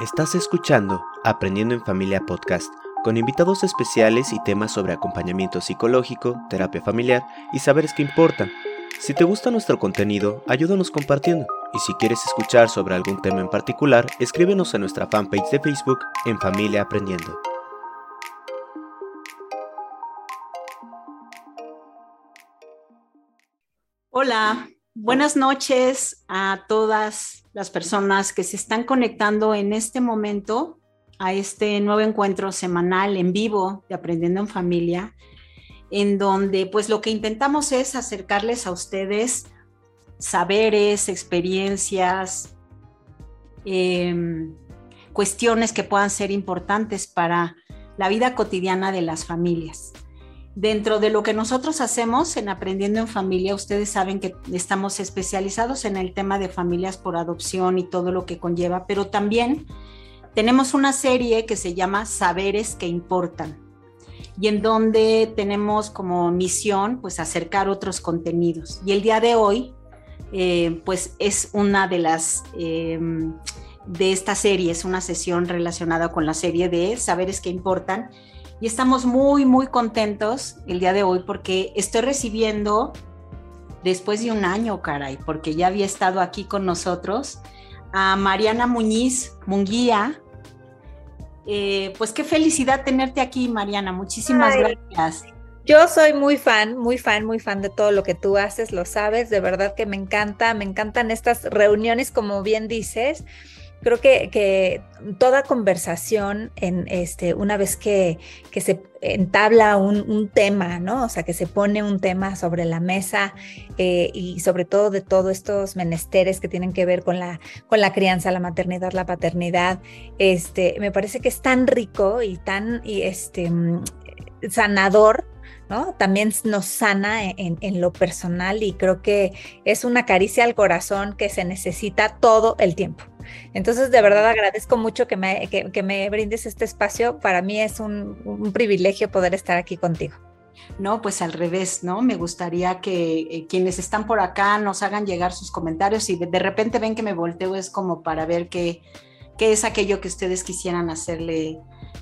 Estás escuchando Aprendiendo en Familia Podcast, con invitados especiales y temas sobre acompañamiento psicológico, terapia familiar y saberes que importan. Si te gusta nuestro contenido, ayúdanos compartiendo. Y si quieres escuchar sobre algún tema en particular, escríbenos a nuestra fanpage de Facebook en Familia Aprendiendo. Hola, buenas noches a todas las personas que se están conectando en este momento a este nuevo encuentro semanal en vivo de Aprendiendo en Familia, en donde pues lo que intentamos es acercarles a ustedes saberes, experiencias, em, cuestiones que puedan ser importantes para la vida cotidiana de las familias. Dentro de lo que nosotros hacemos en Aprendiendo en Familia, ustedes saben que estamos especializados en el tema de familias por adopción y todo lo que conlleva, pero también tenemos una serie que se llama Saberes que Importan y en donde tenemos como misión pues acercar otros contenidos. Y el día de hoy eh, pues es una de las... Em, de esta serie, es una sesión relacionada con la serie de Saberes que Importan y estamos muy, muy contentos el día de hoy porque estoy recibiendo, después de un año, caray, porque ya había estado aquí con nosotros, a Mariana Muñiz Munguía. Eh, pues qué felicidad tenerte aquí, Mariana. Muchísimas gracias. Yo soy muy fan, muy fan, muy fan de todo lo que tú haces, lo sabes, de verdad que me encanta, me encantan estas reuniones, como bien dices, creo que, toda conversación en este, una vez que, se entabla un, tema, ¿no? O sea, que se pone un tema sobre la mesa eh, y sobre todo de todos estos menesteres que tienen que ver con la, con la crianza, la maternidad, la paternidad, este, me parece que es tan rico y tan este, sanador ¿no? También nos sana en, lo personal y creo que es una caricia al corazón que se necesita todo el tiempo. Entonces, de verdad agradezco mucho que me, que, me brindes este espacio. Para mí es un, privilegio poder estar aquí contigo. No, pues al revés, ¿no? Me gustaría que eh, quienes están por acá nos hagan llegar sus comentarios y de, repente ven que me volteo es como para ver qué, qué es aquello que ustedes quisieran hacerle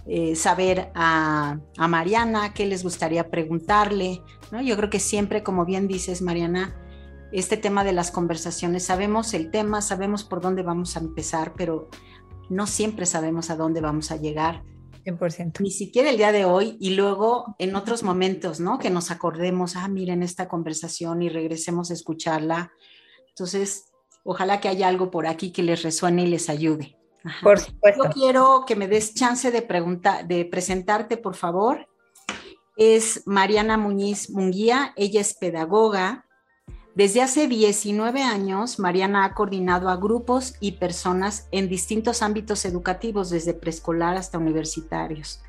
eh, saber a, a, Mariana, qué les gustaría preguntarle, ¿no? Yo creo que siempre, como bien dices, Mariana, este tema de las conversaciones. Sabemos el tema, sabemos por dónde vamos a empezar, pero no siempre sabemos a dónde vamos a llegar. 100%. Ni siquiera el día de hoy y luego en otros momentos, ¿no? Que nos acordemos, ah, miren esta conversación y regresemos a escucharla. Entonces, ojalá que haya algo por aquí que les resuene y les ayude. Por supuesto. Yo quiero que me des chance de, preguntar, de presentarte, por favor. Es Mariana Muñiz Munguía, ella es pedagoga, desde hace 19 años, Mariana ha coordinado a grupos y personas en distintos ámbitos educativos, desde preescolar hasta universitarios.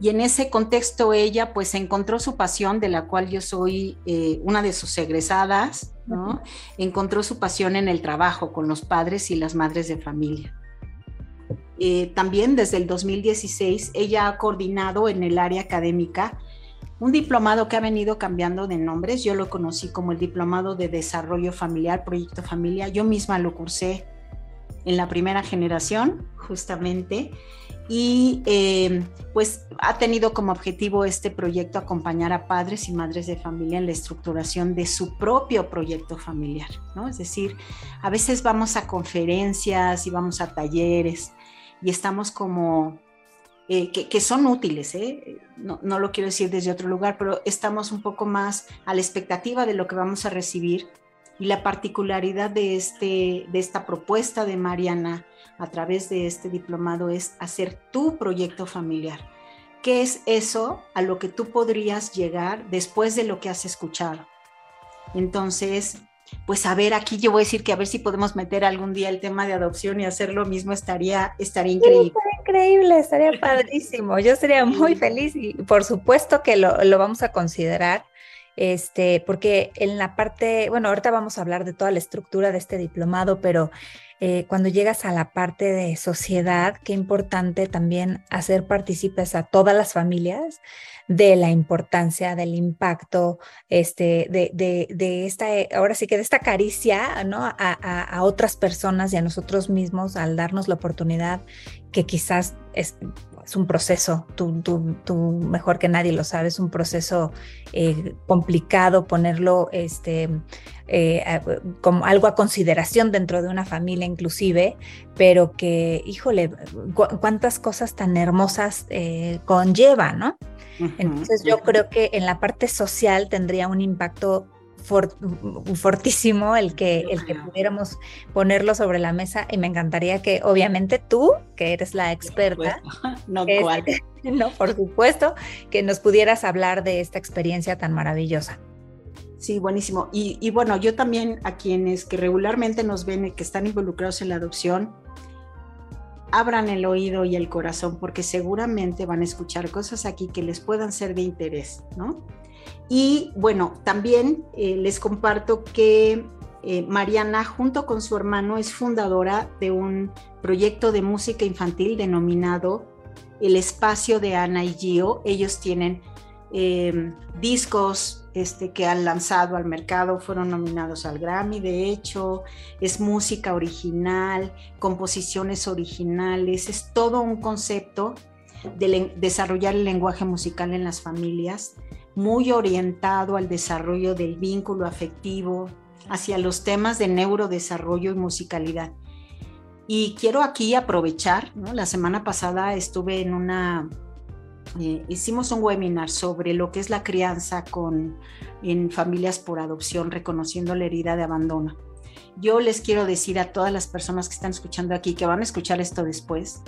Y en ese contexto ella pues encontró su pasión, de la cual yo soy eh, una de sus egresadas, ¿no? Encontró su pasión en el trabajo con los padres y las madres de familia. Eh, también desde el 2016 ella ha coordinado en el área académica un diplomado que ha venido cambiando de nombres. Yo lo conocí como el Diplomado de Desarrollo Familiar, Proyecto Familia. Yo misma lo cursé en la primera generación, justamente. Y eh, pues ha tenido como objetivo este proyecto acompañar a padres y madres de familia en la estructuración de su propio proyecto familiar, ¿no? Es decir, a veces vamos a conferencias y vamos a talleres y estamos como eh, que, son útiles, ¿eh? no, no, lo quiero decir desde otro lugar, pero estamos un poco más a la expectativa de lo que vamos a recibir y la particularidad de, este, de esta propuesta de Mariana a través de este diplomado es hacer tu proyecto familiar. ¿Qué es eso a lo que tú podrías llegar después de lo que has escuchado? Entonces, pues a ver, aquí yo voy a decir que a ver si podemos meter algún día el tema de adopción y hacer lo mismo, estaría, estaría increíble. estaría increíble, estaría padrísimo. Yo sería muy feliz y por supuesto que lo, lo, vamos a considerar, este, porque en la parte, bueno, ahorita vamos a hablar de toda la estructura de este diplomado, pero eh, cuando llegas a la parte de sociedad, qué importante también hacer partícipes a todas las familias de la importancia, del impacto, este, de, de, de esta, ahora sí que de esta caricia, ¿no? A, a, a, otras personas y a nosotros mismos al darnos la oportunidad que quizás es, es un proceso, tú, tú, tú, mejor que nadie lo sabes, un proceso eh, complicado ponerlo este, eh, como algo a consideración dentro de una familia inclusive, pero que, híjole, cu cuántas cosas tan hermosas eh, conlleva, ¿no? Entonces yo creo que en la parte social tendría un impacto fortísimo el que, el que pudiéramos ponerlo sobre la mesa y me encantaría que obviamente tú, que eres la experta, no, cuál. no, por supuesto, que nos pudieras hablar de esta experiencia tan maravillosa. Sí, buenísimo. Y, y, bueno, yo también a quienes que regularmente nos ven y que están involucrados en la adopción, abran el oído y el corazón porque seguramente van a escuchar cosas aquí que les puedan ser de interés, ¿no? Y bueno, también eh, les comparto que eh, Mariana, junto con su hermano, es fundadora de un proyecto de música infantil denominado El Espacio de Ana y Gio. Ellos tienen eh, discos este, que han lanzado al mercado, fueron nominados al Grammy, de hecho, es música original, composiciones originales, es todo un concepto de desarrollar el lenguaje musical en las familias muy orientado al desarrollo del vínculo afectivo, hacia los temas de neurodesarrollo y musicalidad. Y quiero aquí aprovechar, la semana pasada estuve en una, eh, hicimos un webinar sobre lo que es la crianza con, en familias por adopción, reconociendo la herida de abandono. Yo les quiero decir a todas las personas que están escuchando aquí, que van a escuchar esto después,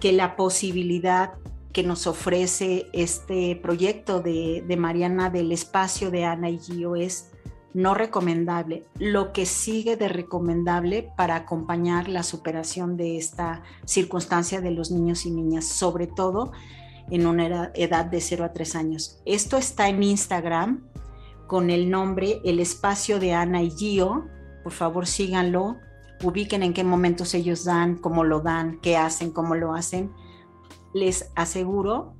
que la posibilidad que nos ofrece este proyecto de, Mariana del espacio de Ana y Gio es no recomendable. Lo que sigue de recomendable para acompañar la superación de esta circunstancia de los niños y niñas, sobre todo en una edad de 0 a 3 años. Esto está en Instagram con el nombre El espacio de Ana y Gio. Por favor, síganlo. Ubiquen en qué momentos ellos dan, cómo lo dan, qué hacen, cómo lo hacen les aseguro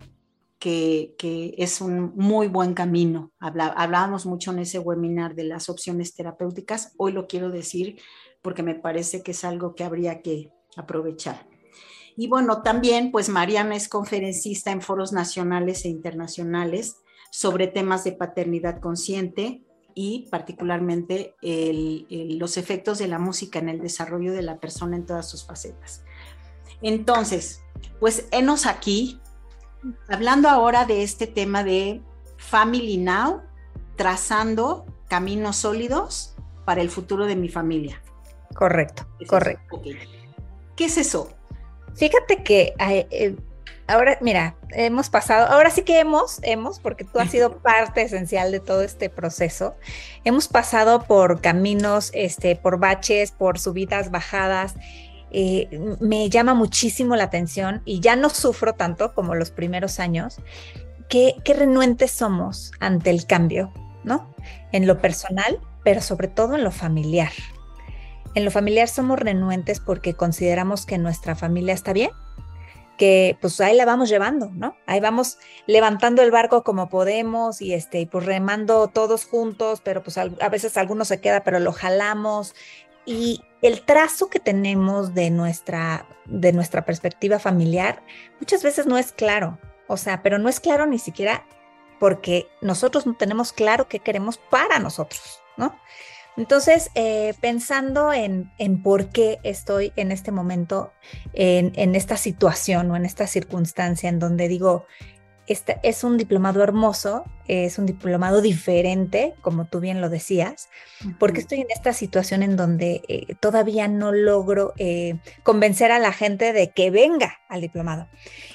que, es un muy buen camino. hablábamos mucho en ese webinar de las opciones terapéuticas. Hoy lo quiero decir porque me parece que es algo que habría que aprovechar. Y bueno, también pues Mariana es conferencista en foros nacionales e internacionales sobre temas de paternidad consciente y particularmente los efectos de la música en el desarrollo de la persona en todas sus facetas. Entonces, pues enos aquí, hablando ahora de este tema de Family Now, trazando caminos sólidos para el futuro de mi familia. Correcto, correcto. ¿Qué es eso? Fíjate que eh, ahora, mira, hemos pasado, ahora sí que hemos, hemos, porque tú has sido parte esencial de todo este proceso, hemos pasado por caminos, este, por baches, por subidas, bajadas, eh, me llama muchísimo la atención y ya no sufro tanto como los primeros años, qué, qué renuentes somos ante el cambio, ¿no? En lo personal, pero sobre todo en lo familiar. En lo familiar somos renuentes porque consideramos que nuestra familia está bien, que pues ahí la vamos llevando, ¿no? Ahí vamos levantando el barco como podemos y este, pues remando todos juntos, pero pues a veces alguno se queda, pero lo jalamos y el trazo que tenemos de nuestra, de nuestra perspectiva familiar muchas veces no es claro, o sea, pero no es claro ni siquiera porque nosotros no tenemos claro qué queremos para nosotros, ¿no? Entonces, eh, pensando en, en, por qué estoy en este momento, en, en, esta situación o en esta circunstancia en donde digo, este es un diplomado hermoso, es un diplomado diferente, como tú bien lo decías, porque estoy en esta situación en donde eh, todavía no logro eh, convencer a la gente de que venga al diplomado.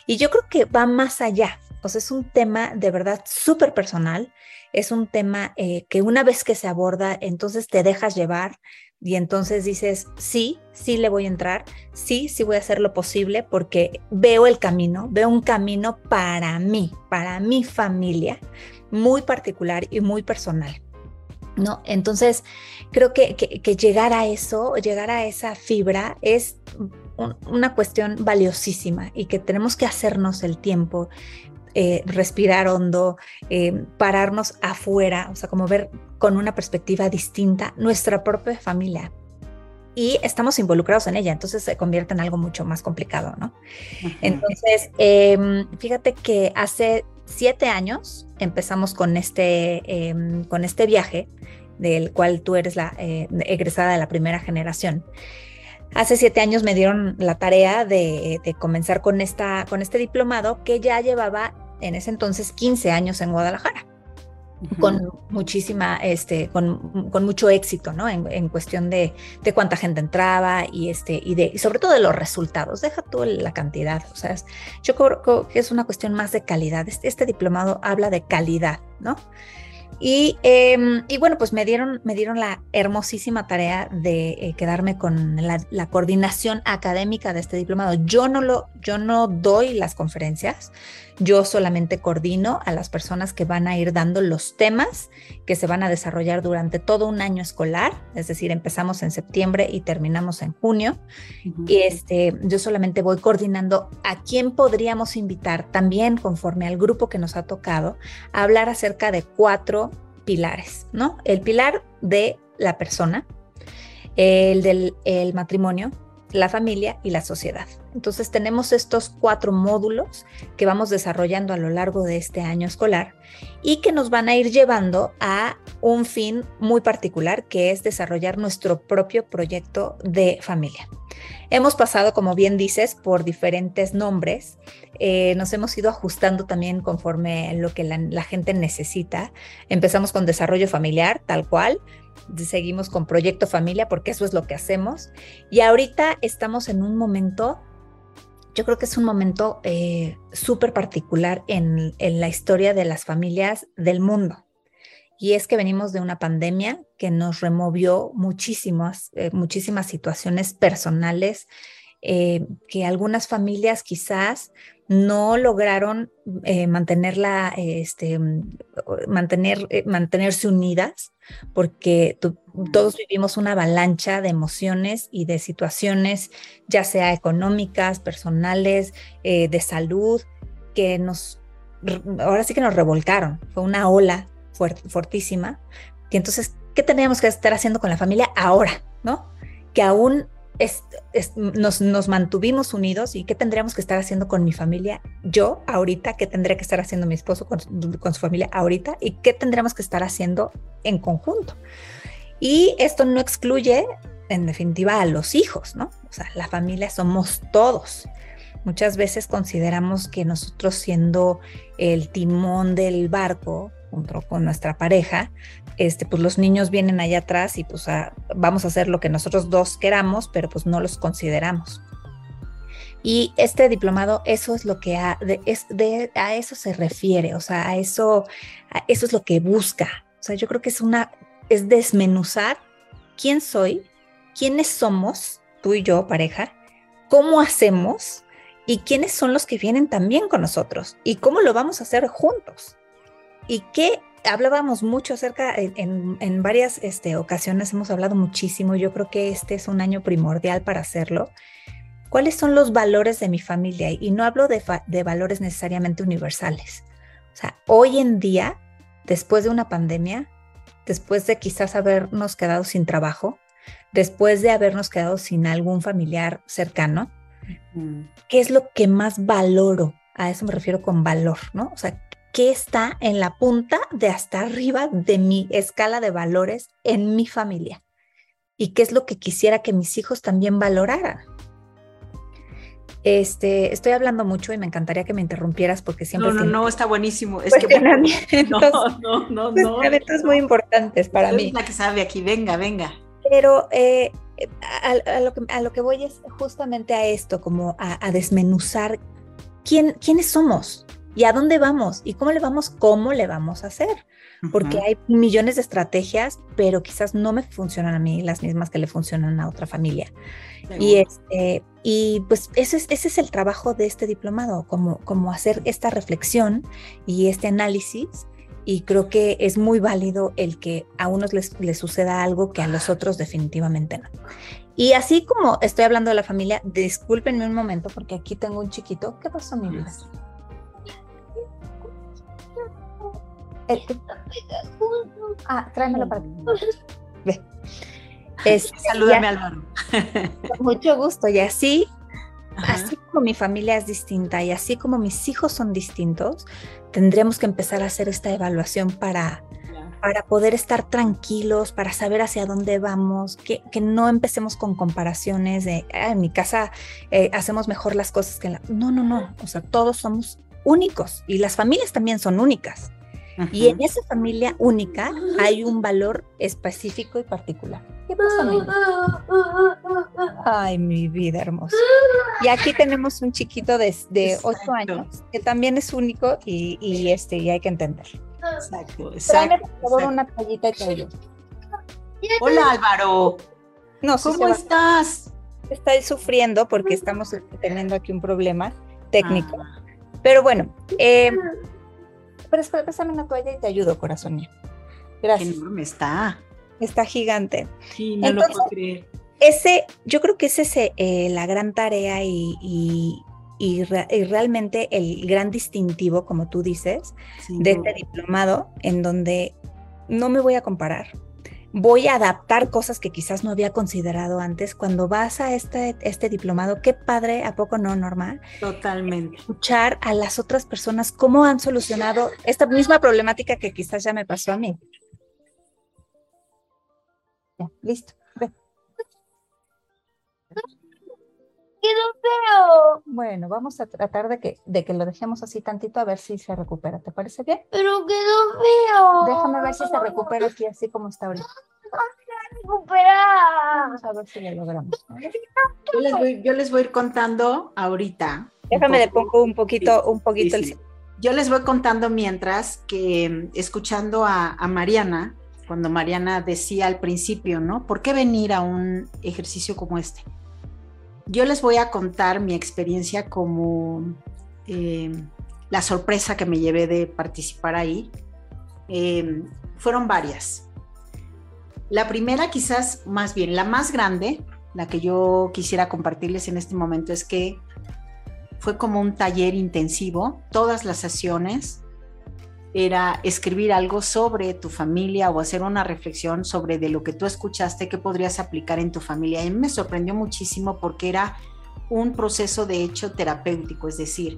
Y yo creo que va más allá, o sea, es un tema de verdad súper personal, es un tema eh, que una vez que se aborda, entonces te dejas llevar, y entonces dices, sí, sí le voy a entrar, sí, sí voy a hacer lo posible porque veo el camino, veo un camino para mí, para mi familia, muy particular y muy personal. ¿No? Entonces, creo que, que, llegar a eso, llegar a esa fibra es una cuestión valiosísima y que tenemos que hacernos el tiempo eh, respirar hondo, eh, pararnos afuera, o sea, como ver con una perspectiva distinta nuestra propia familia. Y estamos involucrados en ella, entonces se convierte en algo mucho más complicado, ¿no? Entonces, em, fíjate que hace siete años empezamos con este, em, con este viaje del cual tú eres la eh, egresada de la primera generación. Hace siete años me dieron la tarea de, comenzar con, esta, con este diplomado que ya llevaba en ese entonces 15 años en Guadalajara. con muchísima, este, con, con, mucho éxito, ¿no? En, en cuestión de, de, cuánta gente entraba y este, y de, y sobre todo de los resultados. Deja tú la cantidad. O sea, yo creo que es una cuestión más de calidad. Este, este diplomado habla de calidad, ¿no? Em, y, bueno, pues me dieron, me dieron la hermosísima tarea de eh, quedarme con la, coordinación académica de este diplomado. Yo no, lo, yo no doy las conferencias, yo solamente coordino a las personas que van a ir dando los temas que se van a desarrollar durante todo un año escolar, es decir, empezamos en septiembre y terminamos en junio. Y este, yo solamente voy coordinando a quién podríamos invitar también conforme al grupo que nos ha tocado a hablar acerca de cuatro pilares, ¿no? El pilar de la persona, el del el matrimonio, la familia y la sociedad. Entonces tenemos estos cuatro módulos que vamos desarrollando a lo largo de este año escolar y que nos van a ir llevando a un fin muy particular que es desarrollar nuestro propio proyecto de familia. Hemos pasado, como bien dices, por diferentes nombres. Eh, nos hemos ido ajustando también conforme lo que la gente necesita. Empezamos con desarrollo familiar, tal cual seguimos con Proyecto Familia porque eso es lo que hacemos. Y ahorita estamos en un momento, yo creo que es un momento eh, súper particular en, la historia de las familias del mundo. Y es que venimos de una pandemia que nos removió muchísimas, eh, muchísimas situaciones personales eh, que algunas familias quizás no lograron eh, mantenerla, este, mantener, eh, mantenerse unidas, porque todos vivimos una avalancha de emociones y de situaciones, ya sea económicas, personales, eh, de salud, que nos, ahora sí que nos revolcaron. Fue una ola fuertísima. Y entonces, ¿qué tendríamos que estar haciendo con la familia ahora? ¿No? Que aún nos, mantuvimos unidos y qué tendríamos que estar haciendo con mi familia yo ahorita, qué tendría que estar haciendo mi esposo con, su familia ahorita y qué tendríamos que estar haciendo en conjunto. Y esto no excluye, en definitiva, a los hijos, ¿no? O sea, la familia somos todos. Muchas veces consideramos que nosotros siendo el timón del barco, junto con nuestra pareja, este, pues los niños vienen allá atrás y pues vamos a hacer lo que nosotros dos queramos, pero pues no los consideramos. Y este diplomado, eso es lo que a, a eso se refiere, o sea, a eso, eso es lo que busca. O sea, yo creo que es una, es desmenuzar quién soy, quiénes somos, tú y yo, pareja, cómo hacemos y quiénes son los que vienen también con nosotros y cómo lo vamos a hacer juntos y qué hablábamos mucho acerca, en, varias este, ocasiones hemos hablado muchísimo, yo creo que este es un año primordial para hacerlo. ¿Cuáles son los valores de mi familia? Y no hablo de, de valores necesariamente universales. O sea, hoy en día, después de una pandemia, después de quizás habernos quedado sin trabajo, después de habernos quedado sin algún familiar cercano, ¿qué es lo que más valoro? A eso me refiero con valor, ¿no? O sea, qué está en la punta de hasta arriba de mi escala de valores en mi familia y qué es lo que quisiera que mis hijos también valoraran. Este, estoy hablando mucho y me encantaría que me interrumpieras porque siempre. No, no, no, está buenísimo. Es que no, no, no, no. muy importantes para mí. la que sabe aquí, venga, venga. Pero eh, a, lo que, a, lo que, voy es justamente a esto, como a, a desmenuzar quién, quiénes somos, y a dónde vamos y cómo le vamos, cómo le vamos a hacer. Porque hay millones de estrategias, pero quizás no me funcionan a mí las mismas que le funcionan a otra familia. Y, este, y pues ese es, ese es el trabajo de este diplomado, como, como hacer esta reflexión y este análisis. Y creo que es muy válido el que a unos les, suceda algo que a los otros definitivamente no. Y así como estoy hablando de la familia, discúlpenme un momento porque aquí tengo un chiquito. ¿Qué pasó, mi vida? Ah, tráemelo para ti. Ve. Salúdame, Álvaro. Con mucho gusto. Y así, así como mi familia es distinta y así como mis hijos son distintos, tendremos que empezar a hacer esta evaluación para, para poder estar tranquilos, para saber hacia dónde vamos, que, que no empecemos con comparaciones de, ah, en mi casa eh, hacemos mejor las cosas que en la... No, no, no. O sea, todos somos únicos y las familias también son únicas. Y en esa familia única hay un valor específico y particular. ¿Qué pasa, Ay, mi vida hermosa. Y aquí tenemos un chiquito de, de 8 años que también es único y, y, este, y hay que entender. Exacto, exacto. por favor una toallita de Hola Álvaro. No, ¿Cómo estás? Está sufriendo porque estamos teniendo aquí un problema técnico. Ah. Pero bueno, eh, pero espera, una toalla y te ayudo, corazón mío. Gracias. Enorme está. Está gigante. Sí, no lo puedo creer. Ese, yo creo que ese es eh, la gran tarea y, y, y, realmente el gran distintivo, como tú dices, de este diplomado, en donde no me voy a comparar voy a adaptar cosas que quizás no había considerado antes. Cuando vas a este, este diplomado, qué padre, ¿a poco no, normal? Totalmente. Escuchar a las otras personas cómo han solucionado esta misma problemática que quizás ya me pasó a mí. Ya, listo. Quedó feo. Bueno, vamos a tratar de que, de que lo dejemos así tantito a ver si se recupera. ¿Te parece bien? Pero quedó feo. Déjame ver si se recupera aquí así como está ahorita. Recuperar. Vamos a ver si lo logramos. Yo les voy, yo les voy a ir contando ahorita. Déjame le pongo un poquito, un poquito sí, sí. el... Yo les voy contando mientras que escuchando a, a Mariana, cuando Mariana decía al principio, ¿no? ¿Por qué venir a un ejercicio como este? Yo les voy a contar mi experiencia como eh, la sorpresa que me llevé de participar ahí. Eh, fueron varias. La primera, quizás más bien la más grande, la que yo quisiera compartirles en este momento es que fue como un taller intensivo, todas las sesiones era escribir algo sobre tu familia o hacer una reflexión sobre de lo que tú escuchaste que podrías aplicar en tu familia. Y me sorprendió muchísimo porque era un proceso de hecho terapéutico, es decir,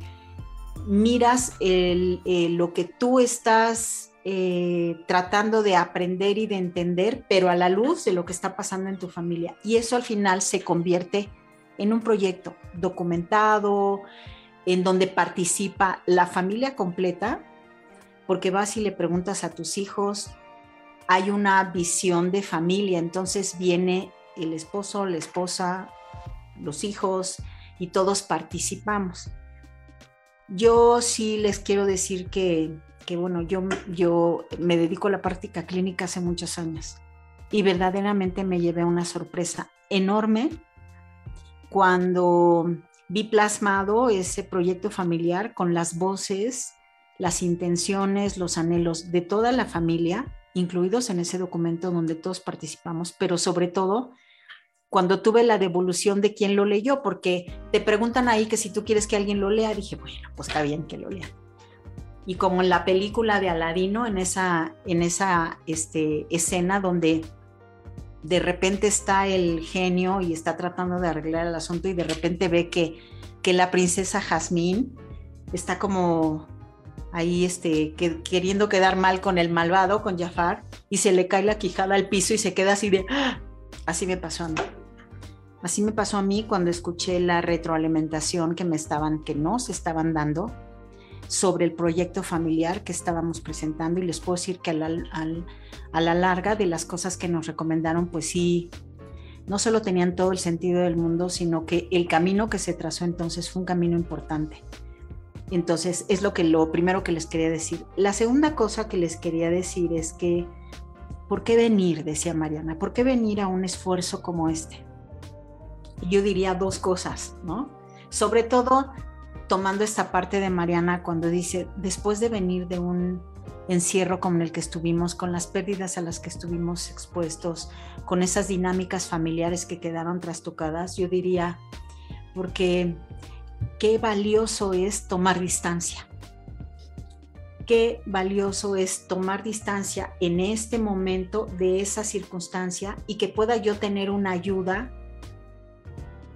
miras el, eh, lo que tú estás eh, tratando de aprender y de entender, pero a la luz de lo que está pasando en tu familia. Y eso al final se convierte en un proyecto documentado, en donde participa la familia completa porque vas y le preguntas a tus hijos, hay una visión de familia, entonces viene el esposo, la esposa, los hijos y todos participamos. Yo sí les quiero decir que, que bueno, yo, yo me dedico a la práctica clínica hace muchos años y verdaderamente me llevé una sorpresa enorme cuando vi plasmado ese proyecto familiar con las voces las intenciones, los anhelos de toda la familia, incluidos en ese documento donde todos participamos, pero sobre todo cuando tuve la devolución de quién lo leyó, porque te preguntan ahí que si tú quieres que alguien lo lea, dije, bueno, pues está bien que lo lea. Y como en la película de Aladino, en esa, en esa este, escena donde de repente está el genio y está tratando de arreglar el asunto y de repente ve que, que la princesa Jazmín está como ahí este, que, queriendo quedar mal con el malvado, con Jafar, y se le cae la quijada al piso y se queda así de, ¡Ah! así me pasó a mí. Así me pasó a mí cuando escuché la retroalimentación que me estaban, que nos estaban dando sobre el proyecto familiar que estábamos presentando y les puedo decir que a la, a la larga de las cosas que nos recomendaron, pues sí, no solo tenían todo el sentido del mundo, sino que el camino que se trazó entonces fue un camino importante entonces, es lo que lo primero que les quería decir. La segunda cosa que les quería decir es que, ¿por qué venir? Decía Mariana, ¿por qué venir a un esfuerzo como este? Yo diría dos cosas, ¿no? Sobre todo tomando esta parte de Mariana cuando dice, después de venir de un encierro como el que estuvimos, con las pérdidas a las que estuvimos expuestos, con esas dinámicas familiares que quedaron trastocadas, yo diría, porque qué valioso es tomar distancia. qué valioso es tomar distancia en este momento de esa circunstancia y que pueda yo tener una ayuda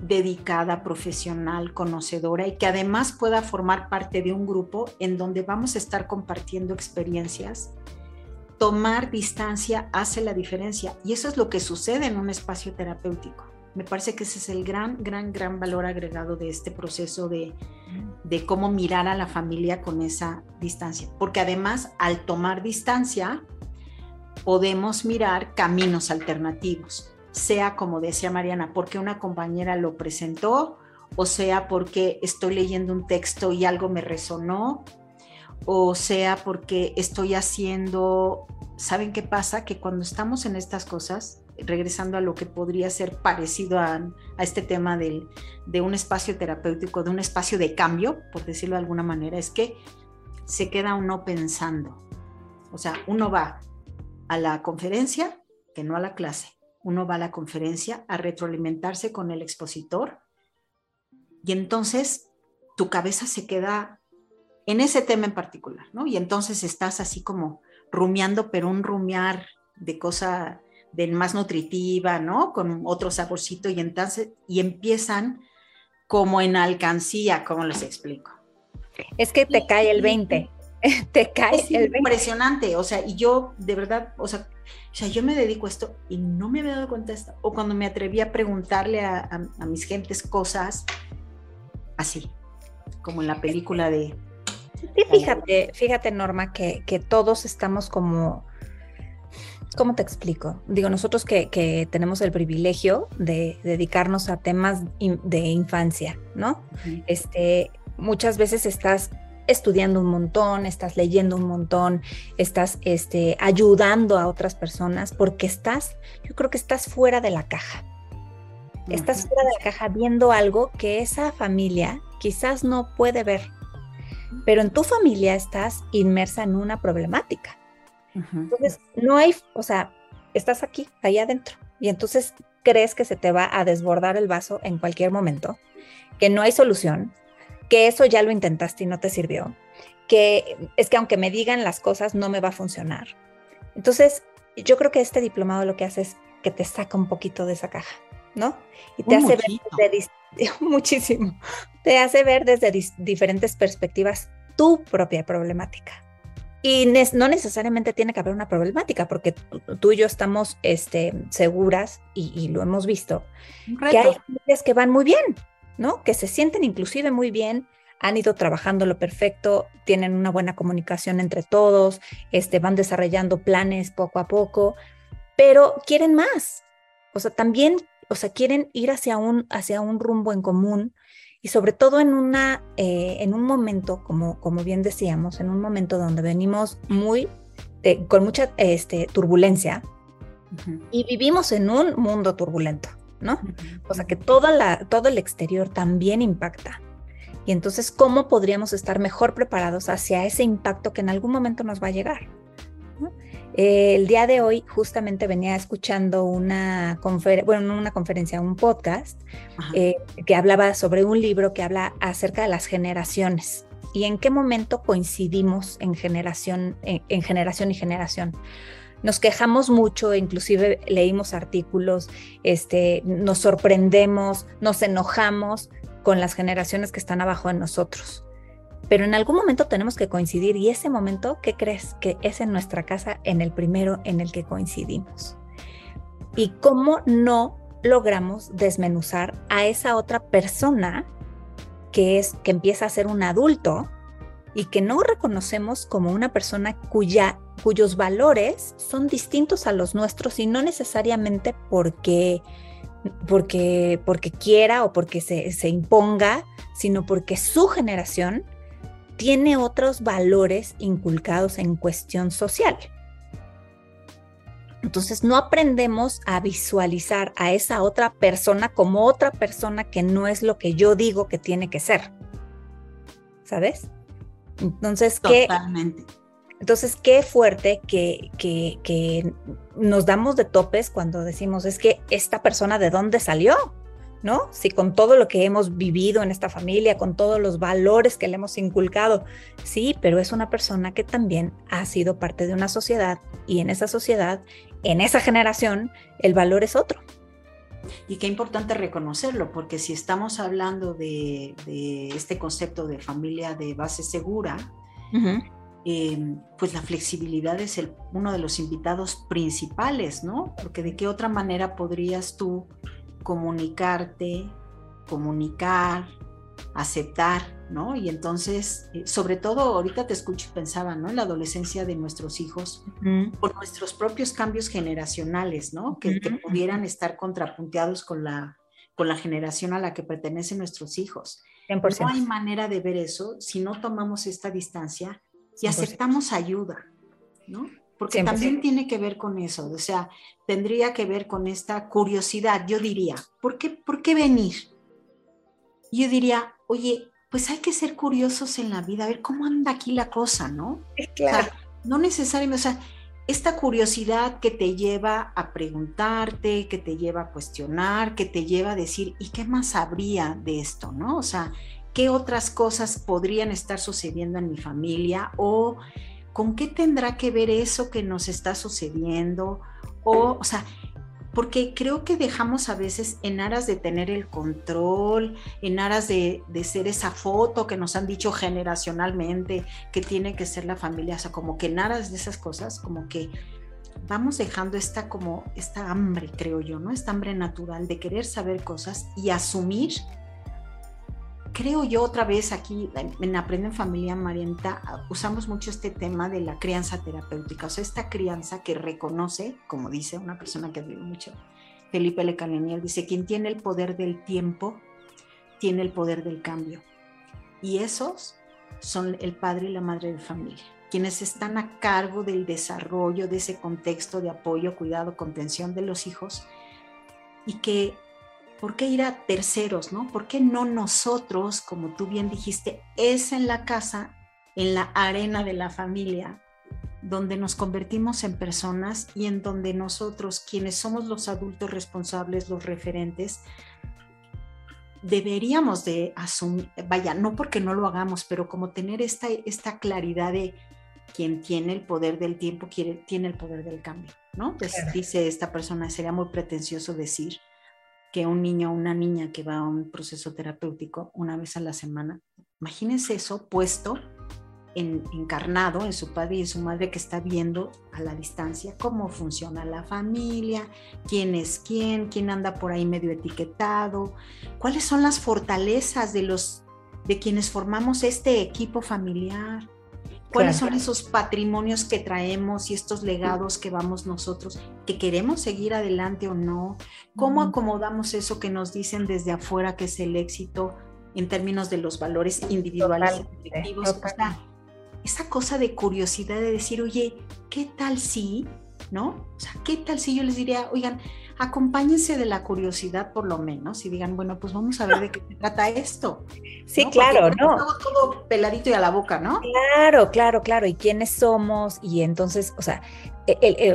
dedicada, profesional, conocedora y que además pueda formar parte de un grupo en donde vamos a estar compartiendo experiencias. Tomar distancia hace la diferencia y eso es lo que sucede en un espacio terapéutico. Me parece que ese es el gran, gran, gran valor agregado de este proceso de, de cómo mirar a la familia con esa distancia. Porque además, al tomar distancia, podemos mirar caminos alternativos sea como decía Mariana, porque una compañera lo presentó, o sea porque estoy leyendo un texto y algo me resonó, o sea porque estoy haciendo, ¿saben qué pasa? Que cuando estamos en estas cosas, regresando a lo que podría ser parecido a, este tema de un espacio terapéutico, de un espacio de cambio, por decirlo de alguna manera, es que se queda uno pensando. O sea, uno va a la conferencia que no a la clase uno va a la conferencia a retroalimentarse con el expositor y entonces tu cabeza se queda en ese tema en particular, ¿no? Y entonces estás así como rumiando, pero un rumiar de cosa de más nutritiva, ¿no? Con otro saborcito y entonces y empiezan como en alcancía, como les explico. Es que te cae el 20. te cae es impresionante, o sea, y yo de verdad, o sea, o sea, yo me dedico a esto y no me había dado cuenta de esto, o cuando me atreví a preguntarle a, mis gentes cosas así, como en la película de... fíjate, fíjate Norma, que, que todos estamos como... ¿Cómo te explico? Digo, nosotros que, que, tenemos el privilegio de dedicarnos a temas de infancia, ¿no? Este, muchas veces estás estudiando un montón, estás leyendo un montón, estás este, ayudando a otras personas, porque estás, yo creo que estás fuera de la caja. Estás fuera de la caja viendo algo que esa familia quizás no puede ver, pero en tu familia estás inmersa en una problemática. Entonces, no hay, o sea, estás aquí, ahí adentro, y entonces crees que se te va a desbordar el vaso en cualquier momento, que no hay solución, que eso ya lo intentaste y no te sirvió, que es que aunque me digan las cosas no me va a funcionar. Entonces, yo creo que este diplomado lo que hace es que te saca un poquito de esa caja, ¿no? Y te hace ver muchísimo, te hace ver desde diferentes perspectivas tu propia problemática. Y no necesariamente tiene que haber una problemática, porque tú y yo estamos este, seguras, y, lo hemos visto, que hay familias que van muy bien, ¿no? Que se sienten inclusive muy bien, han ido trabajando lo perfecto, tienen una buena comunicación entre todos, este, van desarrollando planes poco a poco, pero quieren más. O sea, también, o sea, quieren ir hacia un, hacia un rumbo en común y sobre todo en, una, eh, en un momento, como, como bien decíamos, en un momento donde venimos muy, eh, con mucha este, turbulencia y vivimos en un mundo turbulento. ¿no? O sea que toda la, todo el exterior también impacta. Y entonces, ¿cómo podríamos estar mejor preparados hacia ese impacto que en algún momento nos va a llegar? El día de hoy justamente venía escuchando una conferencia, bueno, una conferencia, un podcast eh, que hablaba sobre un libro que habla acerca de las generaciones y en qué momento coincidimos en generación, en generación y generación nos quejamos mucho, inclusive leímos artículos, este, nos sorprendemos, nos enojamos con las generaciones que están abajo de nosotros. Pero en algún momento tenemos que coincidir y ese momento, ¿qué crees? Que es en nuestra casa, en el primero en el que coincidimos. ¿Y cómo no logramos desmenuzar a esa otra persona que es que empieza a ser un adulto y que no reconocemos como una persona cuyos valores son distintos a los nuestros y no necesariamente porque, porque, porque quiera o porque se, se imponga, sino porque su generación tiene otros valores inculcados en cuestión social. Entonces no aprendemos a visualizar a esa otra persona como otra persona que no es lo que yo digo que tiene que ser. ¿Sabes? Entonces, Totalmente. Entonces, qué fuerte que, que, nos damos de topes cuando decimos, es que esta persona de dónde salió, ¿no? Si con todo lo que hemos vivido en esta familia, con todos los valores que le hemos inculcado, sí, pero es una persona que también ha sido parte de una sociedad y en esa sociedad, en esa generación, el valor es otro. Y qué importante reconocerlo, porque si estamos hablando de, este concepto de familia de base segura, em, pues la flexibilidad es el, uno de los invitados principales, ¿no? Porque de qué otra manera podrías tú comunicarte, comunicar, aceptar, ¿no? Y entonces, eh, sobre todo ahorita te escucho y pensaba, ¿no? En la adolescencia de nuestros hijos, por nuestros propios cambios generacionales, ¿no? Que, pudieran estar contrapunteados con la, con la generación a la que pertenecen nuestros hijos. No hay manera de ver eso si no tomamos esta distancia y aceptamos ayuda, ¿no? Porque también tiene que ver con eso, o sea, tendría que ver con esta curiosidad, yo diría, ¿por qué, por qué venir? Yo diría, oye, pues hay que ser curiosos en la vida, a ver cómo anda aquí la cosa, ¿no? Claro. no necesariamente, o sea, esta curiosidad que te lleva a preguntarte, que te lleva a cuestionar, que te lleva a decir, ¿y qué más habría de esto, no? O sea, ¿qué otras cosas podrían estar sucediendo en mi familia? O ¿con qué tendrá que ver eso que nos está sucediendo? O, o sea, porque creo que dejamos a veces en aras de tener el control, en aras de, ser esa foto que nos han dicho generacionalmente que tiene que ser la familia, o sea, como que en aras de esas cosas, como que vamos dejando esta como esta hambre, creo yo, ¿no? Esta hambre natural de querer saber cosas y asumir creo yo otra vez aquí en Aprende en Familia Marienta usamos mucho este tema de la crianza terapéutica, o sea, esta crianza que reconoce, como dice una persona que admiro mucho, Felipe Lecaleniel, dice, quien tiene el poder del tiempo, tiene el poder del cambio. Y esos son el padre y la madre de familia, quienes están a cargo del desarrollo de ese contexto de apoyo, cuidado, contención de los hijos y que ¿Por qué ir a terceros, no? ¿Por qué no nosotros, como tú bien dijiste, es en la casa, en la arena de la familia, donde nos convertimos en personas y en donde nosotros, quienes somos los adultos responsables, los referentes, deberíamos de asumir, vaya, no porque no lo hagamos, pero como tener esta, esta claridad de quien tiene el poder del tiempo, quiere, tiene el poder del cambio, ¿no? Pues dice esta persona, sería muy pretencioso decir que un niño o una niña que va a un proceso terapéutico una vez a la semana, imagínense eso puesto en, encarnado en su padre y en su madre que está viendo a la distancia cómo funciona la familia, quién es quién, quién anda por ahí medio etiquetado, cuáles son las fortalezas de los de quienes formamos este equipo familiar, cuáles son esos patrimonios que traemos y estos legados que vamos nosotros, que queremos seguir adelante o no, cómo acomodamos eso que nos dicen desde afuera que es el éxito en términos de los valores individuales y colectivos. esa cosa de curiosidad de decir, oye, ¿qué tal si? ¿No? O sea, ¿qué tal si yo les diría, oigan, acompáñense de la curiosidad por lo menos y digan, bueno, pues vamos a ver de qué se trata esto. Sí, claro, ¿no? Todo, todo, peladito y a la boca, ¿no? Claro, claro, claro. ¿Y quiénes somos? Y entonces, o sea,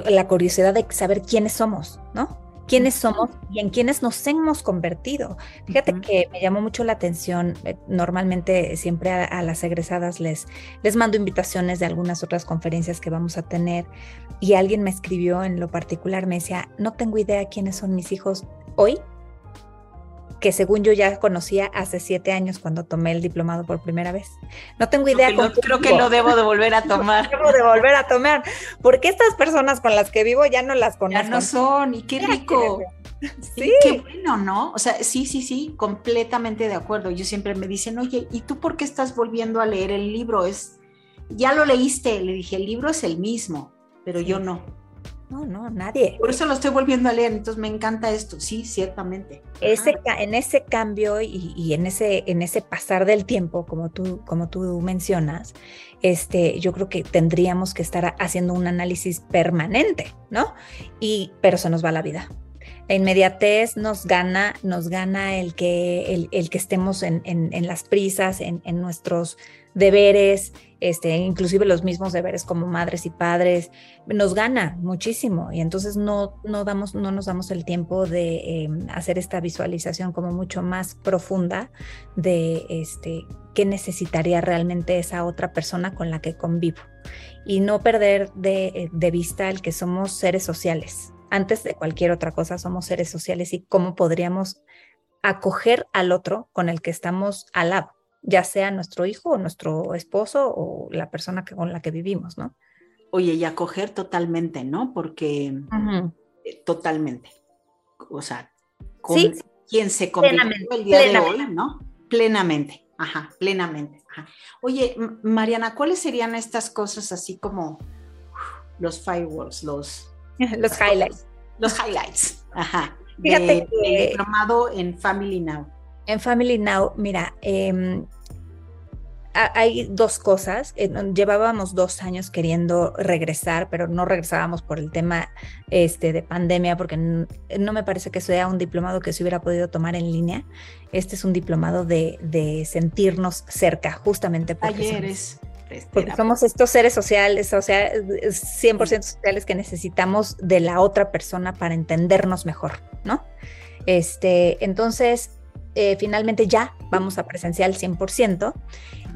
la curiosidad de saber quiénes somos, ¿no? Quiénes somos y en quiénes nos hemos convertido. Fíjate que me llamó mucho la atención, eh, normalmente siempre a, las egresadas les, les mando invitaciones de algunas otras conferencias que vamos a tener y alguien me escribió en lo particular, me decía, no tengo idea quiénes son mis hijos hoy, que según yo ya conocía hace siete años cuando tomé el diplomado por primera vez. No tengo idea. Creo que, creo que lo debo de volver a tomar. debo de volver a tomar, porque estas personas con las que vivo ya no las conozco. Ya no son, y qué rico. Sí, qué bueno, ¿no? O sea, sí, sí, sí, completamente de acuerdo. Yo siempre me dicen, oye, ¿y tú por qué estás volviendo a leer el libro? Es, ya lo leíste, le dije, el libro es el mismo, pero yo no. No, no, nadie. Por eso lo estoy volviendo a leer, entonces me encanta esto, sí, ciertamente. Ese, en ese cambio y, en, ese, en ese pasar del tiempo, como tú, como tú mencionas, este, yo creo que tendríamos que estar haciendo un análisis permanente, ¿no? Y, pero se nos va la vida. La inmediatez nos gana, nos gana el que, el, que estemos en, en, las prisas, en, en nuestros deberes, este, inclusive los mismos deberes como madres y padres, nos gana muchísimo. Y entonces no, no, damos, no nos damos el tiempo de em, hacer esta visualización como mucho más profunda de este, qué necesitaría realmente esa otra persona con la que convivo. Y no perder de, de vista el que somos seres sociales. Antes de cualquier otra cosa, somos seres sociales y cómo podríamos acoger al otro con el que estamos al lado ya sea nuestro hijo o nuestro esposo o la persona que, con la que vivimos, ¿no? Oye, y acoger totalmente, ¿no? Porque eh, totalmente. O sea, con quien se convirtió el día de hoy, ¿no? Plenamente, ajá, plenamente. Oye, Mariana, ¿cuáles serían estas cosas así como los firewalls, los... los highlights. Los highlights, ajá. Fíjate que... diplomado en Family Now. En Family Now, mira, em, hay dos cosas. Eh, llevábamos dos años queriendo regresar, pero no regresábamos por el tema este, de pandemia, porque no, me parece que sea un diplomado que se hubiera podido tomar en línea. Este es un diplomado de, sentirnos cerca, justamente porque, somos, porque somos estos seres sociales, o sea, 100% sociales que necesitamos de la otra persona para entendernos mejor, ¿no? Este, entonces, eh, finalmente ya vamos a presencial 100%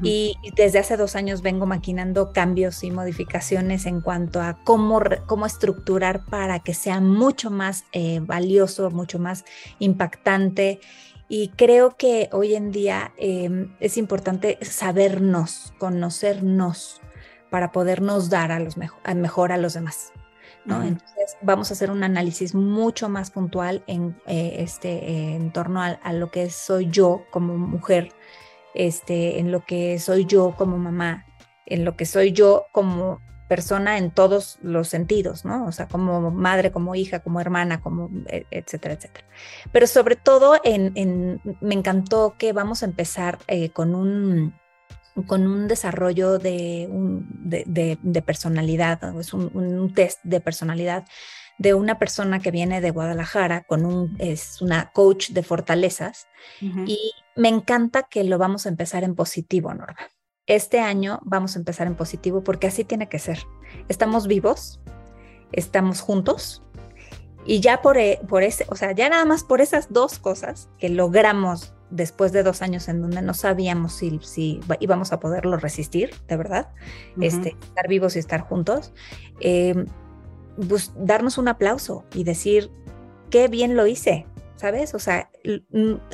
y, desde hace dos años vengo maquinando cambios y modificaciones en cuanto a cómo, cómo estructurar para que sea mucho más eh, valioso, mucho más impactante. Y creo que hoy en día em, es importante sabernos, conocernos para podernos dar a los mejor a los demás. Entonces vamos a hacer un análisis mucho más puntual en, eh, este, en torno a, lo que soy yo como mujer, este, en lo que soy yo como mamá, en lo que soy yo como persona en todos los sentidos, ¿no? O sea, como madre, como hija, como hermana, como e, etcétera, etcétera. Pero sobre todo en, me encantó que vamos a empezar eh, con un con un desarrollo de, de, personalidad, es un, test de personalidad de una persona que viene de Guadalajara con un, es una coach de fortalezas y me encanta que lo vamos a empezar en positivo, Norma. Este año vamos a empezar en positivo porque así tiene que ser. Estamos vivos, estamos juntos y ya por, e, por ese, o sea, ya nada más por esas dos cosas que logramos después de dos años en donde no sabíamos si, si íbamos a poderlo resistir, de verdad, este, estar vivos y estar juntos, em, pues darnos un aplauso y decir, qué bien lo hice, ¿sabes? O sea,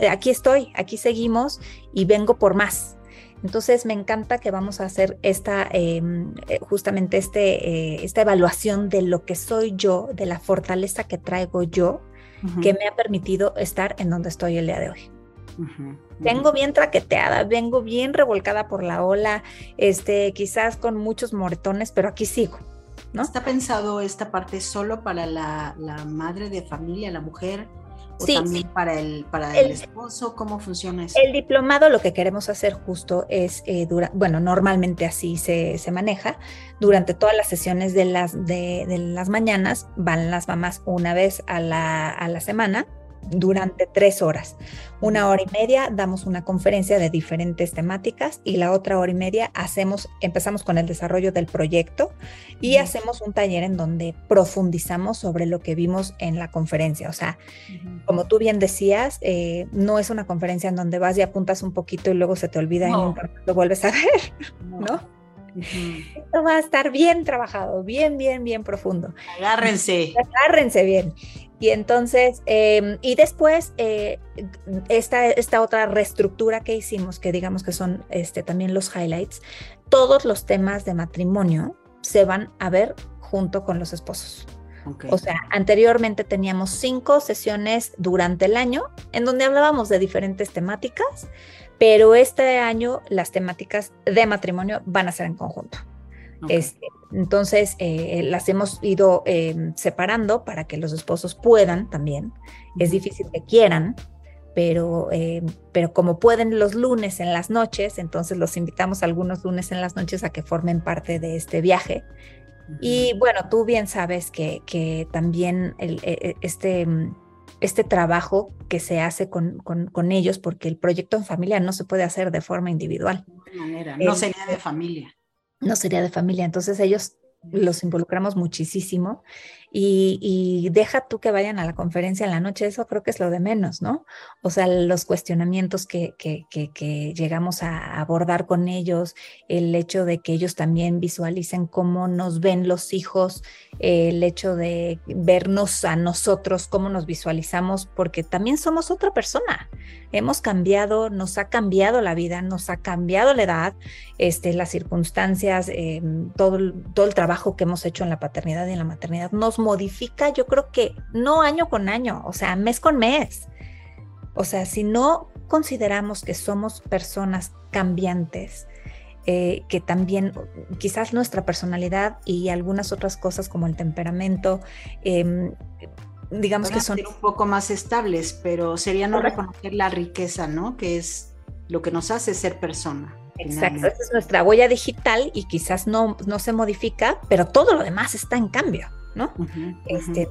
aquí estoy, aquí seguimos y vengo por más. Entonces me encanta que vamos a hacer esta, em, eh, justamente este, eh, esta evaluación de lo que soy yo, de la fortaleza que traigo yo, que me ha permitido estar en donde estoy el día de hoy. Vengo bien traqueteada, vengo bien revolcada por la ola, este, quizás con muchos moretones, pero aquí sigo. ¿no? ¿Está pensado esta parte solo para la, madre de familia, la mujer? ¿O también para el, para el, esposo? ¿Cómo funciona eso? El diplomado lo que queremos hacer justo es, eh, bueno, normalmente así se, se, maneja, durante todas las sesiones de las, de, de, las mañanas van las mamás una vez a la, a la semana durante tres horas. Una hora y media damos una conferencia de diferentes temáticas y la otra hora y media hacemos, empezamos con el desarrollo del proyecto y hacemos un taller en donde profundizamos sobre lo que vimos en la conferencia. O sea, como tú bien decías, eh, no es una conferencia en donde vas y apuntas un poquito y luego se te olvida y nunca lo vuelves a ver, ¿no? Esto va a estar bien trabajado, bien, bien, bien profundo. Agárrense. Agárrense bien. Y entonces, em, y después, eh, esta, esta otra reestructura que hicimos, que digamos que son este, también los highlights, todos los temas de matrimonio se van a ver junto con los esposos. O sea, anteriormente teníamos cinco sesiones durante el año en donde hablábamos de diferentes temáticas, pero este año las temáticas de matrimonio van a ser en conjunto. Este, entonces, eh, las hemos ido em, separando para que los esposos puedan también. Es difícil que quieran, pero, em, pero como pueden los lunes en las noches, entonces los invitamos algunos lunes en las noches a que formen parte de este viaje. Y bueno, tú bien sabes que, que también el, e, e, este, este trabajo que se hace con, con, ellos, porque el proyecto en familia no se puede hacer de forma individual. De manera, no sería de familia no sería de familia. Entonces ellos los involucramos muchísimo y, deja tú que vayan a la conferencia en la noche, eso creo que es lo de menos, ¿no? O sea, los cuestionamientos que, que, que, llegamos a abordar con ellos, el hecho de que ellos también visualicen cómo nos ven los hijos, el hecho de vernos a nosotros, cómo nos visualizamos, porque también somos otra persona. Hemos cambiado, nos ha cambiado la vida, nos ha cambiado la edad, este, las circunstancias, em, todo, todo el trabajo que hemos hecho en la paternidad y en la maternidad nos modifica, yo creo que no año con año, o sea, mes con mes. O sea, si no consideramos que somos personas cambiantes, eh, que también quizás nuestra personalidad y algunas otras cosas como el temperamento, em, digamos que son un poco más estables, pero sería no reconocer la riqueza, ¿no? Que es lo que nos hace ser persona. Exacto, esa es nuestra huella digital y quizás no, no se modifica, pero todo lo demás está en cambio. ¿no? este,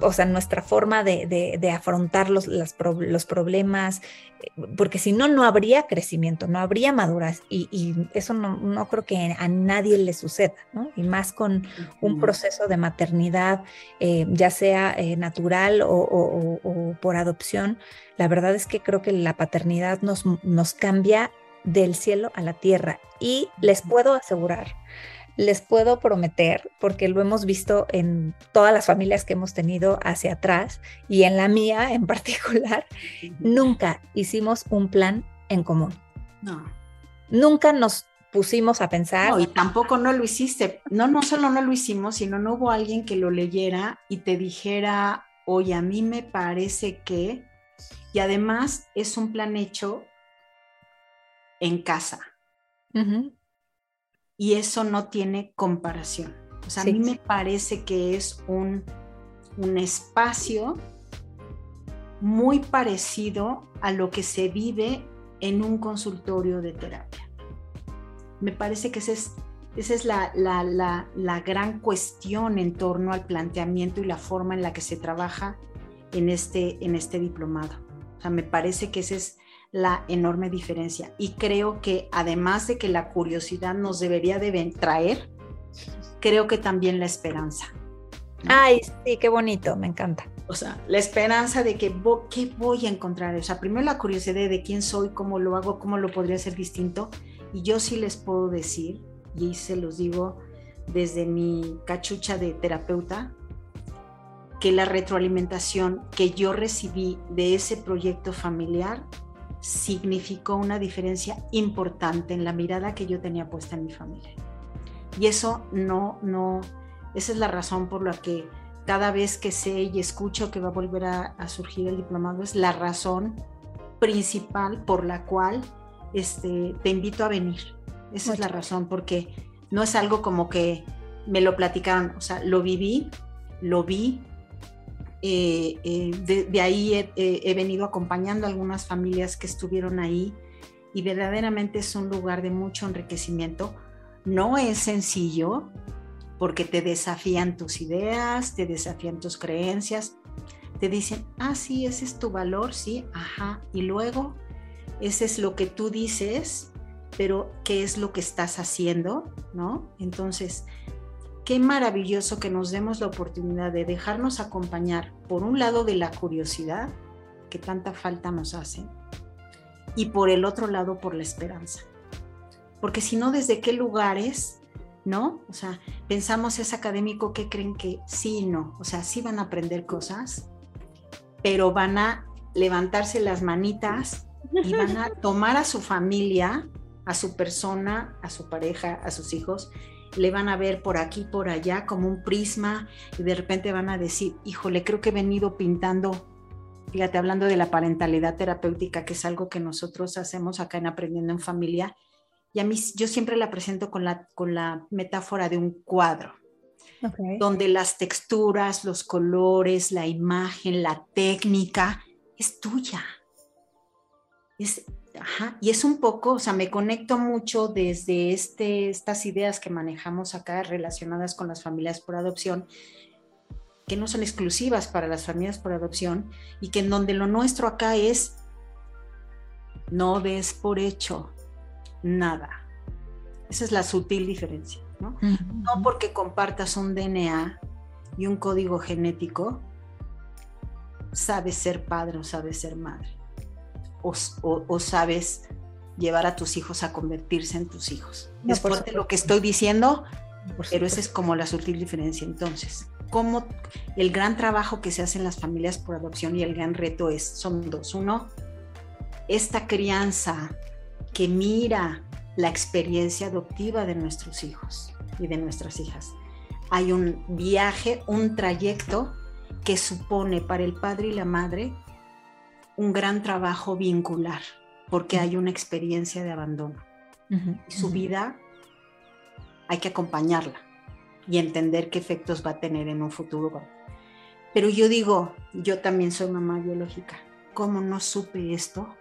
o sea, nuestra forma de, afrontar los, los, problemas, eh, porque si no, no habría crecimiento, no habría maduras y, eso no, creo que a nadie le suceda, ¿no? Y más con un proceso de maternidad, eh, ya sea eh, natural o, por adopción, la verdad es que creo que la paternidad nos, nos cambia del cielo a la tierra y les puedo asegurar les puedo prometer, porque lo hemos visto en todas las familias que hemos tenido hacia atrás y en la mía en particular, nunca hicimos un plan en común. No. Nunca nos pusimos a pensar. No, y tampoco no lo hiciste. No, no solo no lo hicimos, sino no hubo alguien que lo leyera y te dijera, oye, a mí me parece que, y además es un plan hecho en casa y eso no tiene comparación. O sea, a mí me parece que es un, un espacio muy parecido a lo que se vive en un consultorio de terapia. Me parece que esa es, esa es la, la, la, la, gran cuestión en torno al planteamiento y la forma en la que se trabaja en este, en este diplomado. O sea, me parece que ese es la enorme diferencia. Y creo que además de que la curiosidad nos debería de traer, creo que también la esperanza. Ay, sí, qué bonito, me encanta. O sea, la esperanza de que qué voy a encontrar. O sea, primero la curiosidad de quién soy, cómo lo hago, cómo lo podría hacer distinto. Y yo sí les puedo decir, y se los digo desde mi cachucha de terapeuta, que la retroalimentación que yo recibí de ese proyecto familiar significó una diferencia importante en la mirada que yo tenía puesta en mi familia. Y eso no, no, esa es la razón por la que cada vez que sé y escucho que va a volver a, surgir el diplomado, es la razón principal por la cual este, te invito a venir. Esa es la razón, porque no es algo como que me lo platicaron, o sea, lo viví, lo vi, eh, eh, de, ahí he, venido acompañando a algunas familias que estuvieron ahí y verdaderamente es un lugar de mucho enriquecimiento. No es sencillo porque te desafían tus ideas, te desafían tus creencias, te dicen, ah, sí, ese es tu valor, sí, ajá, y luego, ese es lo que tú dices, pero ¿qué es lo que estás haciendo? ¿No? Entonces, qué maravilloso que nos demos la oportunidad de dejarnos acompañar, por un lado, de la curiosidad, que tanta falta nos hace, y por el otro lado, por la esperanza. Porque si no, ¿desde qué lugares, no? O sea, pensamos es académico que creen que sí y no, o sea, sí van a aprender cosas, pero van a levantarse las manitas y van a tomar a su familia, a su persona, a su pareja, a sus hijos le van a ver por aquí, por allá, como un prisma, y de repente van a decir, híjole, creo que he venido pintando, fíjate, hablando de la parentalidad terapéutica, que es algo que nosotros hacemos acá en Aprendiendo en Familia, y a mí yo siempre la presento con la, con la metáfora de un cuadro, donde las texturas, los colores, la imagen, la técnica, es tuya. Es, y es un poco, o sea, me conecto mucho desde este, estas ideas que manejamos acá relacionadas con las familias por adopción, que no son exclusivas para las familias por adopción y que en donde lo nuestro acá es no des por hecho nada. Esa es la sutil diferencia, ¿no? No porque compartas un DNA y un código genético, sabes ser padre o sabes ser madre. O, sabes llevar a tus hijos a convertirse en tus hijos. es fuerte lo que estoy diciendo, pero esa es como la sutil diferencia. Entonces, como el gran trabajo que se hace en las familias por adopción y el gran reto es, son dos. Uno, esta crianza que mira la experiencia adoptiva de nuestros hijos y de nuestras hijas. Hay un viaje, un trayecto que supone para el padre y la madre un gran trabajo vincular, porque hay una experiencia de abandono. y su vida hay que acompañarla y entender qué efectos va a tener en un futuro. Pero yo digo, yo también soy mamá biológica. ¿Cómo no supe esto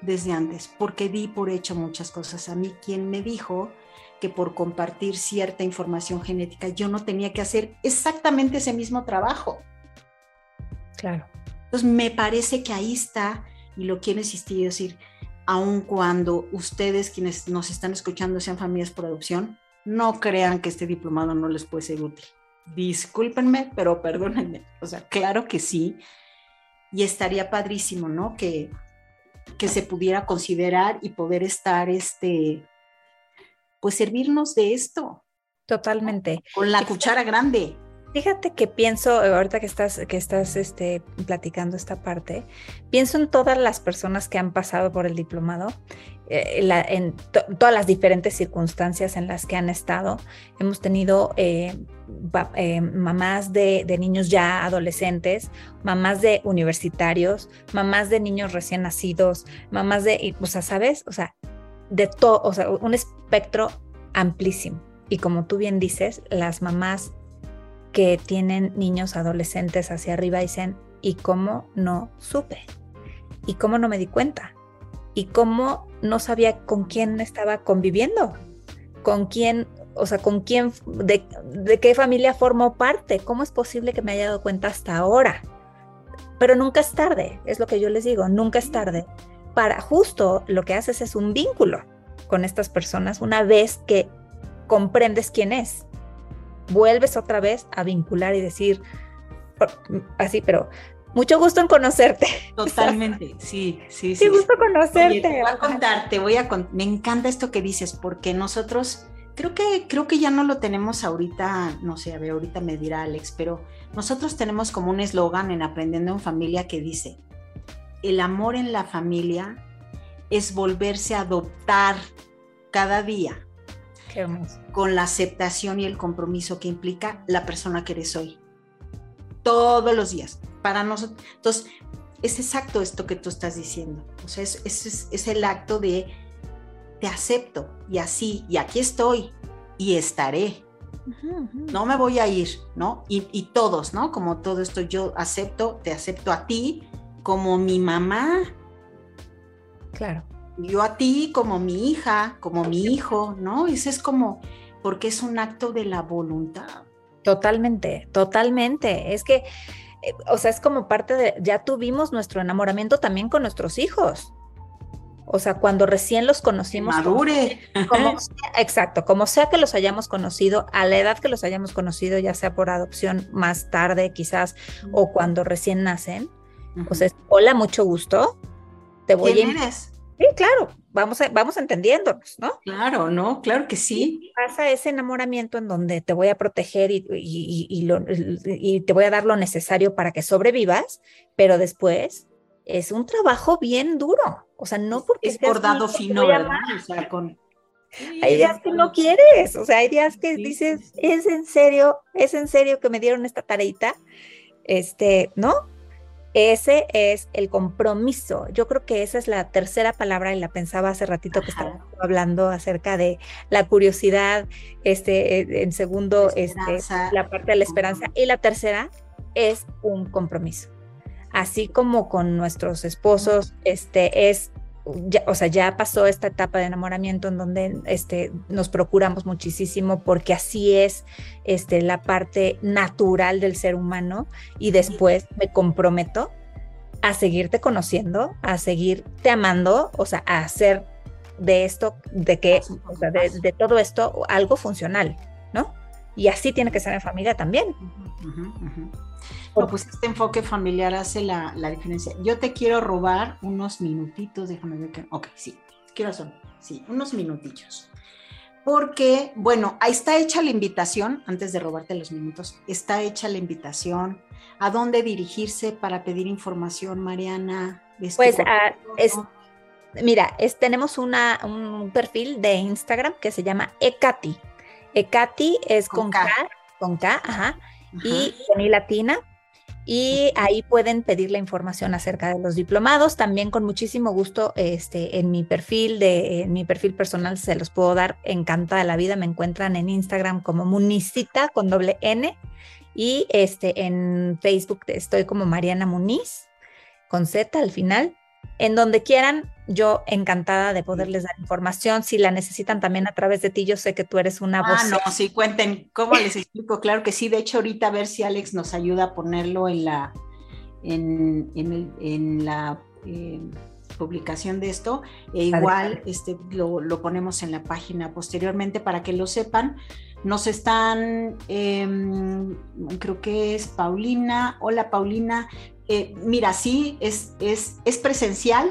desde antes? Porque di por hecho muchas cosas. A mí, quien me dijo que por compartir cierta información genética yo no tenía que hacer exactamente ese mismo trabajo. Claro. Entonces, me parece que ahí está, y lo quiero insistir, decir, aun cuando ustedes quienes nos están escuchando sean familias por adopción, no crean que este diplomado no les puede ser útil. Discúlpenme, pero perdónenme. O sea, claro que sí. Y estaría padrísimo, ¿no? Que, que se pudiera considerar y poder estar, este, pues servirnos de esto. Totalmente. Con la cuchara grande. Fíjate que pienso, ahorita que estás, que estás este, platicando esta parte, pienso en todas las personas que han pasado por el diplomado, eh, en todas las diferentes circunstancias en las que han estado. Hemos tenido eh, eh, mamás de, niños ya adolescentes, mamás de universitarios, mamás de niños recién nacidos, mamás de, o sea, ¿sabes? O sea, de todo, o sea, un espectro amplísimo. Y como tú bien dices, las mamás que tienen niños adolescentes hacia arriba dicen, ¿y cómo no supe? ¿Y cómo no me di cuenta? ¿Y cómo no sabía con quién estaba conviviendo? ¿Con quién, o sea, con quién, de, de qué familia formó parte? ¿Cómo es posible que me haya dado cuenta hasta ahora? Pero nunca es tarde, es lo que yo les digo, nunca es tarde. Para justo lo que haces es un vínculo con estas personas una vez que comprendes quién es vuelves otra vez a vincular y decir, así, pero mucho gusto en conocerte. Totalmente, sí, sí, sí. Sí, gusto conocerte. te voy a contar, te voy a me encanta esto que dices, porque nosotros, creo que, creo que ya no lo tenemos ahorita, no sé, a ver, ahorita me dirá Alex, pero nosotros tenemos como un eslogan en Aprendiendo en Familia que dice, el amor en la familia es volverse a adoptar cada día con la aceptación y el compromiso que implica la persona que eres hoy. Todos los días. Para nosotros. Entonces, es exacto esto que tú estás diciendo. O sea, es, es, el acto de te acepto y así, y aquí estoy y estaré. No me voy a ir, ¿no? Y, y, todos, ¿no? Como todo esto, yo acepto, te acepto a ti como mi mamá. Claro yo a ti como mi hija, como mi hijo, ¿no? Ese es como, porque es un acto de la voluntad. Totalmente, totalmente. Es que, eh, o sea, es como parte de, ya tuvimos nuestro enamoramiento también con nuestros hijos. O sea, cuando recién los conocimos. Madure. exacto, como sea que los hayamos conocido, a la edad que los hayamos conocido, ya sea por adopción más tarde quizás, o cuando recién nacen. O sea, hola, mucho gusto. Te voy ¿Quién a... eres? Sí, claro, vamos, vamos entendiéndonos, ¿no? Claro, ¿no? Claro que sí. pasa ese enamoramiento en donde te voy a proteger y, y, te voy a dar lo necesario para que sobrevivas, pero después es un trabajo bien duro. O sea, no porque... Es bordado fino, ¿verdad? O sea, con... hay días que no quieres, o sea, hay días que dices, es en serio, es en serio que me dieron esta tareita, este, ¿no? Ese es el compromiso. Yo creo que esa es la tercera palabra y la pensaba hace ratito que estaba hablando acerca de la curiosidad, este, eh, en segundo, este, la parte de la esperanza. Y la tercera es un compromiso. Así como con nuestros esposos, este, es o sea, ya pasó esta etapa de enamoramiento en donde este, nos procuramos muchísimo porque así es este, la parte natural del ser humano y después me comprometo a seguirte conociendo, a seguirte amando, o sea, a hacer de esto, de que, o sea, de, de todo esto, algo funcional, ¿no? Y así tiene que ser en familia también. Pues este enfoque familiar hace la, la diferencia. Yo te quiero robar unos minutitos, déjame ver que. Ok, sí, quiero son, sí, unos minutillos. Porque, bueno, ahí está hecha la invitación, antes de robarte los minutos, está hecha la invitación. ¿A dónde dirigirse para pedir información, Mariana? Este Pues, ah. Mira, es- tenemos una, un perfil de Instagram que se llama Ecati. Ecati es Con con, K. K, con K, ajá, y con I latina. Y ahí pueden pedir la información acerca de los diplomados. También con muchísimo gusto, este, en mi perfil de, mi perfil personal se los puedo dar encantada la vida. Me encuentran en Instagram como Municita con doble N y este en Facebook estoy como Mariana Muniz con Z al final. En donde quieran, yo encantada de poderles dar información. Si la necesitan también a través de ti, yo sé que tú eres una voz. Ah, no, sí, cuenten, ¿cómo les explico? Claro que sí, de hecho ahorita a ver si Alex nos ayuda a ponerlo en la, en, en el- en la eh, publicación de esto, e igual este, lo, lo ponemos en la página posteriormente para que lo sepan. Nos están, em, creo que es Paulina, hola Paulina, Eh, mira, sí, es, es, es presencial,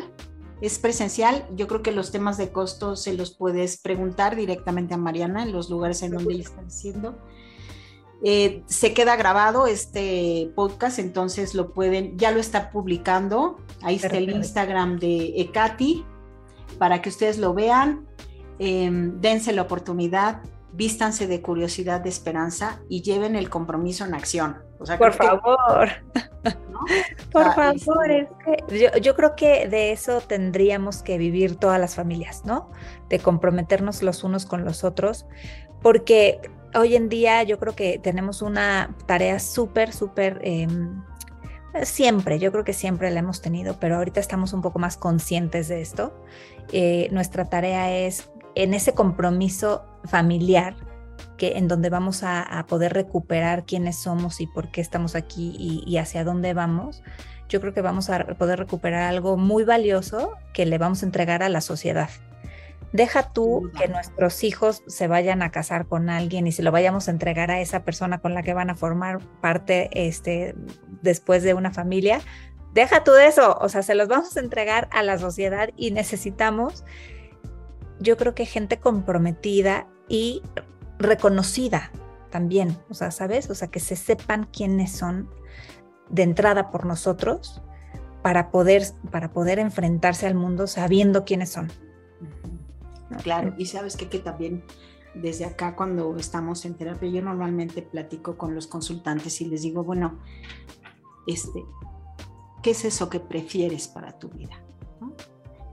es presencial. Yo creo que los temas de costo se los puedes preguntar directamente a Mariana en los lugares en donde ella está diciendo. Eh, se queda grabado este podcast, entonces lo pueden, ya lo está publicando. Ahí está el. Instagram de Ekati para que ustedes lo vean. Eh, dense la oportunidad, vístanse de curiosidad, de esperanza y lleven el compromiso en acción. O sea, Por que, favor. ¿no? Por Ah, favor, es que yo, yo creo que de eso tendríamos que vivir todas las familias, ¿no? De comprometernos los unos con los otros, porque hoy en día yo creo que tenemos una tarea súper, súper, em, siempre, yo creo que siempre la hemos tenido, pero ahorita estamos un poco más conscientes de esto. Eh, nuestra tarea es en ese compromiso familiar que en donde vamos a, a poder recuperar quiénes somos y por qué estamos aquí y, y hacia dónde vamos, yo creo que vamos a poder recuperar algo muy valioso que le vamos a entregar a la sociedad. Deja tú que nuestros hijos se vayan a casar con alguien y se lo vayamos a entregar a esa persona con la que van a formar parte este, después de una familia. Deja tú de eso, o sea, se los vamos a entregar a la sociedad y necesitamos, yo creo que gente comprometida y reconocida también, o sea, ¿sabes? O sea, que se sepan quiénes son de entrada por nosotros para poder, para poder enfrentarse al mundo sabiendo quiénes son. ¿no? Claro, y sabes qué? que también desde acá cuando estamos en terapia, yo normalmente platico con los consultantes y les digo, bueno, este, ¿qué es eso que prefieres para tu vida?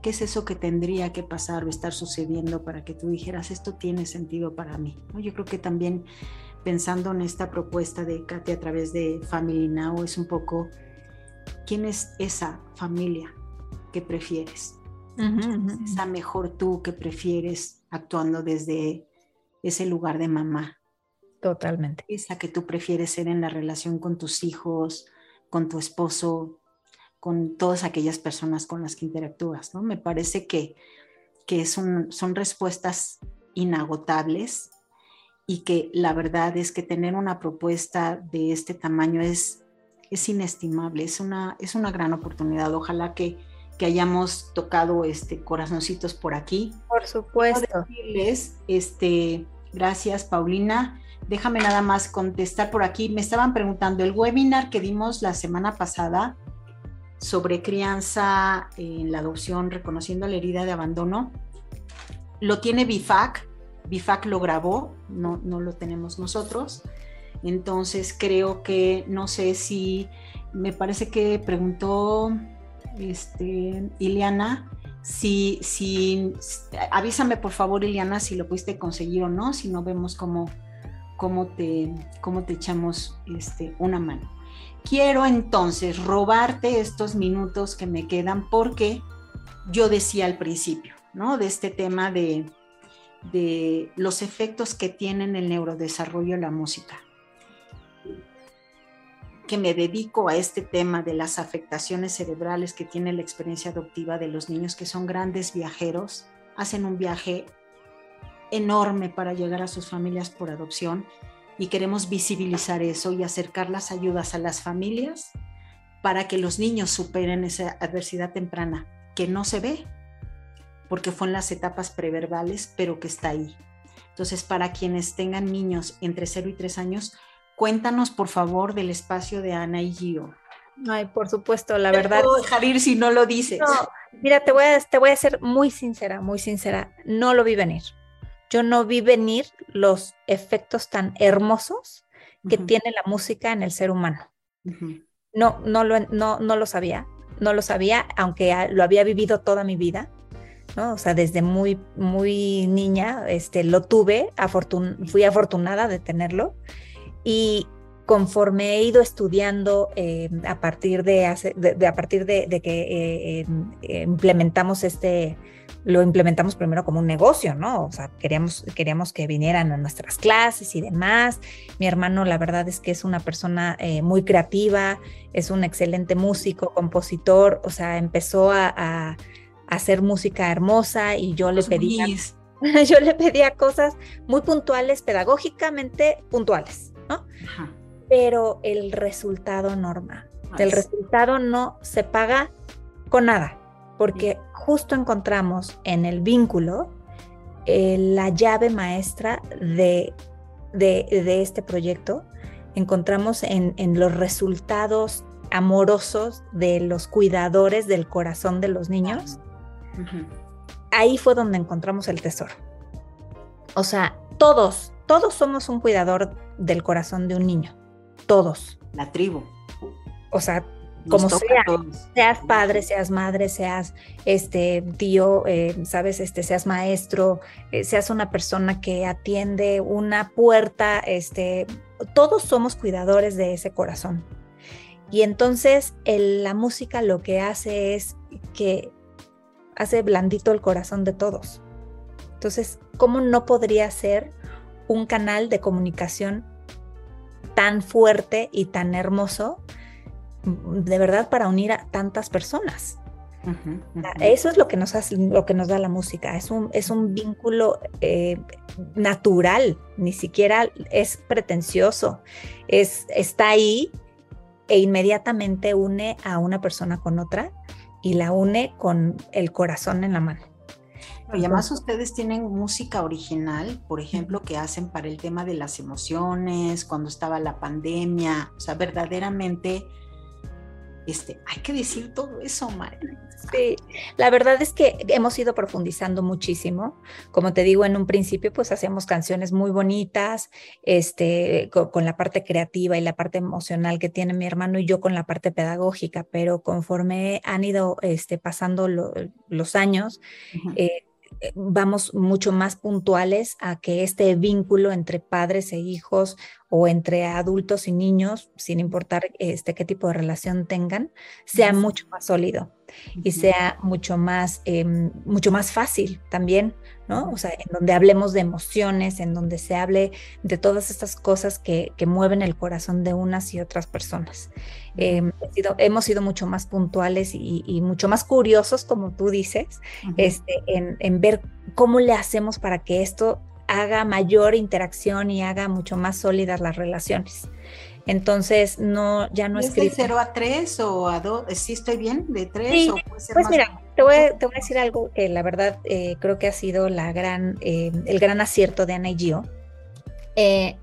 ¿Qué es eso que tendría que pasar o estar sucediendo para que tú dijeras, esto tiene sentido para mí? ¿no? Yo creo que también pensando en esta propuesta de Katy a través de Family Now es un poco, ¿quién es esa familia que prefieres? Esa mejor tú que prefieres actuando desde ese lugar de mamá, Totalmente. esa que tú prefieres ser en la relación con tus hijos, con tu esposo, con todas aquellas personas con las que interactúas, ¿no? Me parece que, que son, son respuestas inagotables y que la verdad es que tener una propuesta de este tamaño es, es inestimable, es una, es una gran oportunidad. Ojalá que, que hayamos tocado este, corazoncitos por aquí. Por Quiero supuesto. decirles, este, gracias Paulina. Déjame nada más contestar por aquí. Me estaban preguntando el webinar que dimos la semana pasada sobre crianza en la adopción, reconociendo la herida de abandono. Lo tiene BIFAC, BIFAC lo grabó, no, no lo tenemos nosotros. Entonces creo que, no sé si, me parece que preguntó este, Ileana, si, si, avísame por favor Ileana si lo pudiste conseguir o no, si no vemos cómo, cómo, te, cómo te echamos este, una mano. Quiero entonces robarte estos minutos que me quedan porque yo decía al principio, ¿no? De este tema de, de los efectos que tiene en el neurodesarrollo la música. Que me dedico a este tema de las afectaciones cerebrales que tiene la experiencia adoptiva de los niños que son grandes viajeros hacen un viaje enorme para llegar a sus familias por adopción y queremos visibilizar eso y acercar las ayudas a las familias para que los niños superen esa adversidad temprana que no se ve, porque fue en las etapas preverbales, pero que está ahí. Entonces, para quienes tengan niños entre 0 y 3 años, cuéntanos por favor del espacio de Ana y Gio. Ay, por supuesto, la verdad. No dejar ir si no lo dices. mira, te voy, a, te voy a ser muy sincera, muy sincera. No lo vi venir. Yo no vi venir los efectos tan hermosos que tiene la música en el ser humano. No, no lo, no, no lo sabía, no lo sabía, aunque lo había vivido toda mi vida. ¿no? O sea, desde muy, muy niña este, lo tuve, fui afortunada de tenerlo. Y conforme he ido estudiando eh, a partir de, a partir de, que eh, em, implementamos este, lo implementamos primero como un negocio, ¿no? O sea, queríamos, queríamos que vinieran a nuestras clases y demás. Mi hermano, la verdad es que es una persona eh, muy creativa, es un excelente músico, compositor, o sea, empezó a, hacer música hermosa y yo le pedía, yo le pedía cosas muy puntuales, pedagógicamente puntuales, ¿no? Pero el resultado norma, el resultado no se paga con nada porque justo encontramos en el vínculo eh, la llave maestra de, de, este proyecto. Encontramos en, los resultados amorosos de los cuidadores del corazón de los niños. Ahí fue donde encontramos el tesoro. O sea, todos, todos somos un cuidador del corazón de un niño. Todos. La tribu. O sea, como sea, seas padre, seas madre, seas este tío, eh, sabes, este, seas maestro, eh, seas una persona que atiende una puerta, este, todos somos cuidadores de ese corazón. Y entonces la música lo que hace es que hace blandito el corazón de todos. Entonces, ¿cómo no podría ser un canal de comunicación tan fuerte y tan hermoso de verdad para unir a tantas personas. Eso es lo que nos hace, lo que nos da la música. Es un, es un vínculo eh, natural, ni siquiera es pretencioso. Es, está ahí e inmediatamente une a una persona con otra y la une con el corazón en la mano. Y además ustedes tienen música original, por ejemplo, que hacen para el tema de las emociones, cuando estaba la pandemia, o sea, verdaderamente este, hay que decir todo eso, María. Sí, la verdad es que hemos ido profundizando muchísimo. Como te digo, en un principio, pues hacíamos canciones muy bonitas, este, con, la parte creativa y la parte emocional que tiene mi hermano y yo con la parte pedagógica, pero conforme han ido este, pasando los años, eh, vamos mucho más puntuales a que este vínculo entre padres e hijos o entre adultos y niños, sin importar este, qué tipo de relación tengan, sea mucho más sólido y sea mucho más, em, mucho más fácil también, ¿no? O sea, en donde hablemos de emociones, en donde se hable de todas estas cosas que, mueven el corazón de unas y otras personas. Em, hemos sido mucho más puntuales y, mucho más curiosos, como tú dices, este, en, en ver cómo le hacemos para que esto haga mayor interacción y haga mucho más sólidas las relaciones. Entonces, no, ya no es... ¿Es de 0 a 3 o a 2? ¿Sí estoy bien? ¿De 3 o puede ser Pues mira, te voy, a, te voy, a, decir algo que la verdad eh, creo que ha sido la gran, eh, el gran acierto de Ana y Gio. Eh,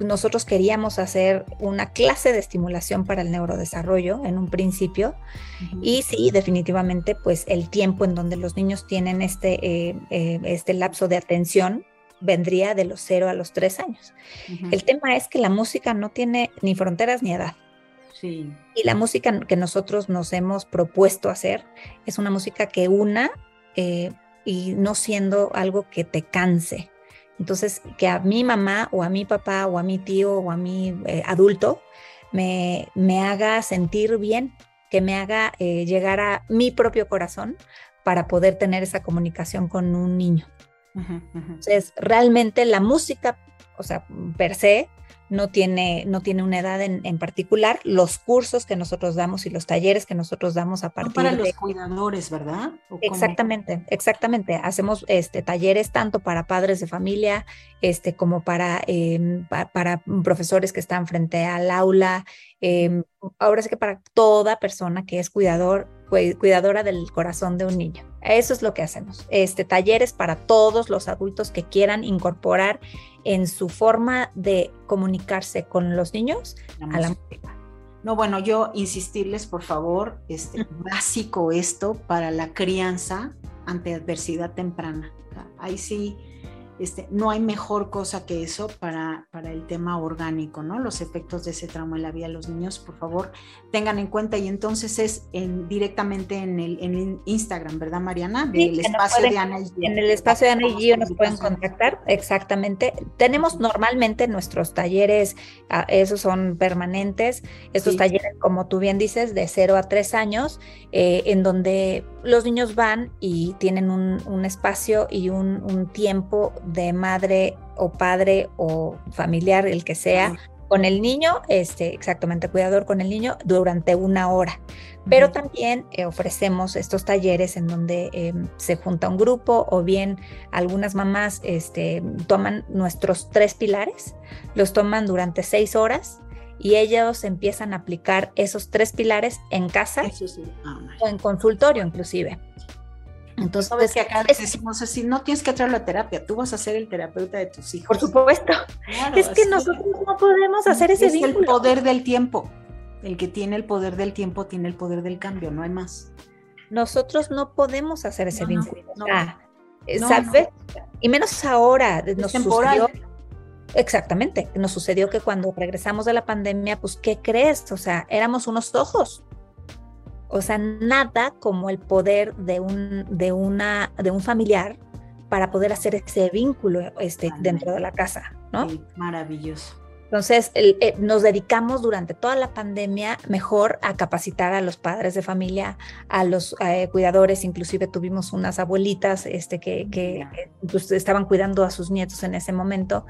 nosotros queríamos hacer una clase de estimulación para el neurodesarrollo en un principio y sí, definitivamente, pues el tiempo en donde los niños tienen este, este lapso de atención vendría de los 0 a los 3 años. El tema es que la música no tiene ni fronteras ni edad. Sí. Y la música que nosotros nos hemos propuesto hacer es una música que una eh, y no siendo algo que te canse. Entonces, que a mi mamá o a mi papá o a mi tío o a mi eh, adulto me, me, haga sentir bien, que me haga eh, llegar a mi propio corazón para poder tener esa comunicación con un niño. Entonces, realmente la música, o sea, per se, no tiene, no tiene una edad en, particular. Los cursos que nosotros damos y los talleres que nosotros damos a partir para los cuidadores, ¿verdad? Exactamente, exactamente. Hacemos este, talleres tanto para padres de familia este, como para, em, para profesores que están frente al aula. Em, ahora sí que para toda persona que es cuidador, cuidadora del corazón de un niño. Eso es lo que hacemos. Este, talleres para todos los adultos que quieran incorporar en su forma de comunicarse con los niños a la música. No, bueno, yo insistirles, por favor, este, básico esto para la crianza ante adversidad temprana. Ahí sí, este, no hay mejor cosa que eso para, para, el tema orgánico, ¿no? Los efectos de ese trauma en la vida de los niños, por favor, tengan en cuenta. Y entonces es en, directamente en el, en Instagram, ¿verdad, Mariana? Del espacio de Ana y En el espacio de Ana y Gio nos pueden contactar, exactamente. Tenemos normalmente nuestros talleres, ah, esos son permanentes, estos talleres, como tú bien dices, de 0 a 3 años, eh, en donde los niños van y tienen un, un espacio y un, un tiempo de madre o padre o familiar, el que sea, con el niño, este, exactamente, cuidador con el niño durante una hora. Pero también eh, ofrecemos estos talleres en donde em, se junta un grupo o bien algunas mamás este, toman nuestros tres pilares, los toman durante seis horas y ellos empiezan a aplicar esos tres pilares en casa o en consultorio inclusive. Entonces, Sabes que acá decimos así, no tienes que traerlo a terapia, tú vas a ser el terapeuta de tus hijos. Por supuesto. es que nosotros no podemos hacer ese vínculo. Es el poder del tiempo. El que tiene el poder del tiempo tiene el poder del cambio, no hay más. Nosotros no podemos hacer ese vínculo. ¿Sabes? Y menos ahora. Nos sucedió, exactamente. Nos sucedió que cuando regresamos de la pandemia, pues, ¿qué crees? O sea, éramos unos ojos o sea, nada como el poder de un, de una, de un familiar para poder hacer ese vínculo este, dentro de la casa, ¿no? maravilloso. Entonces, eh, nos dedicamos durante toda la pandemia mejor a capacitar a los padres de familia, a los eh, cuidadores, inclusive tuvimos unas abuelitas este, que, que pues, estaban cuidando a sus nietos en ese momento,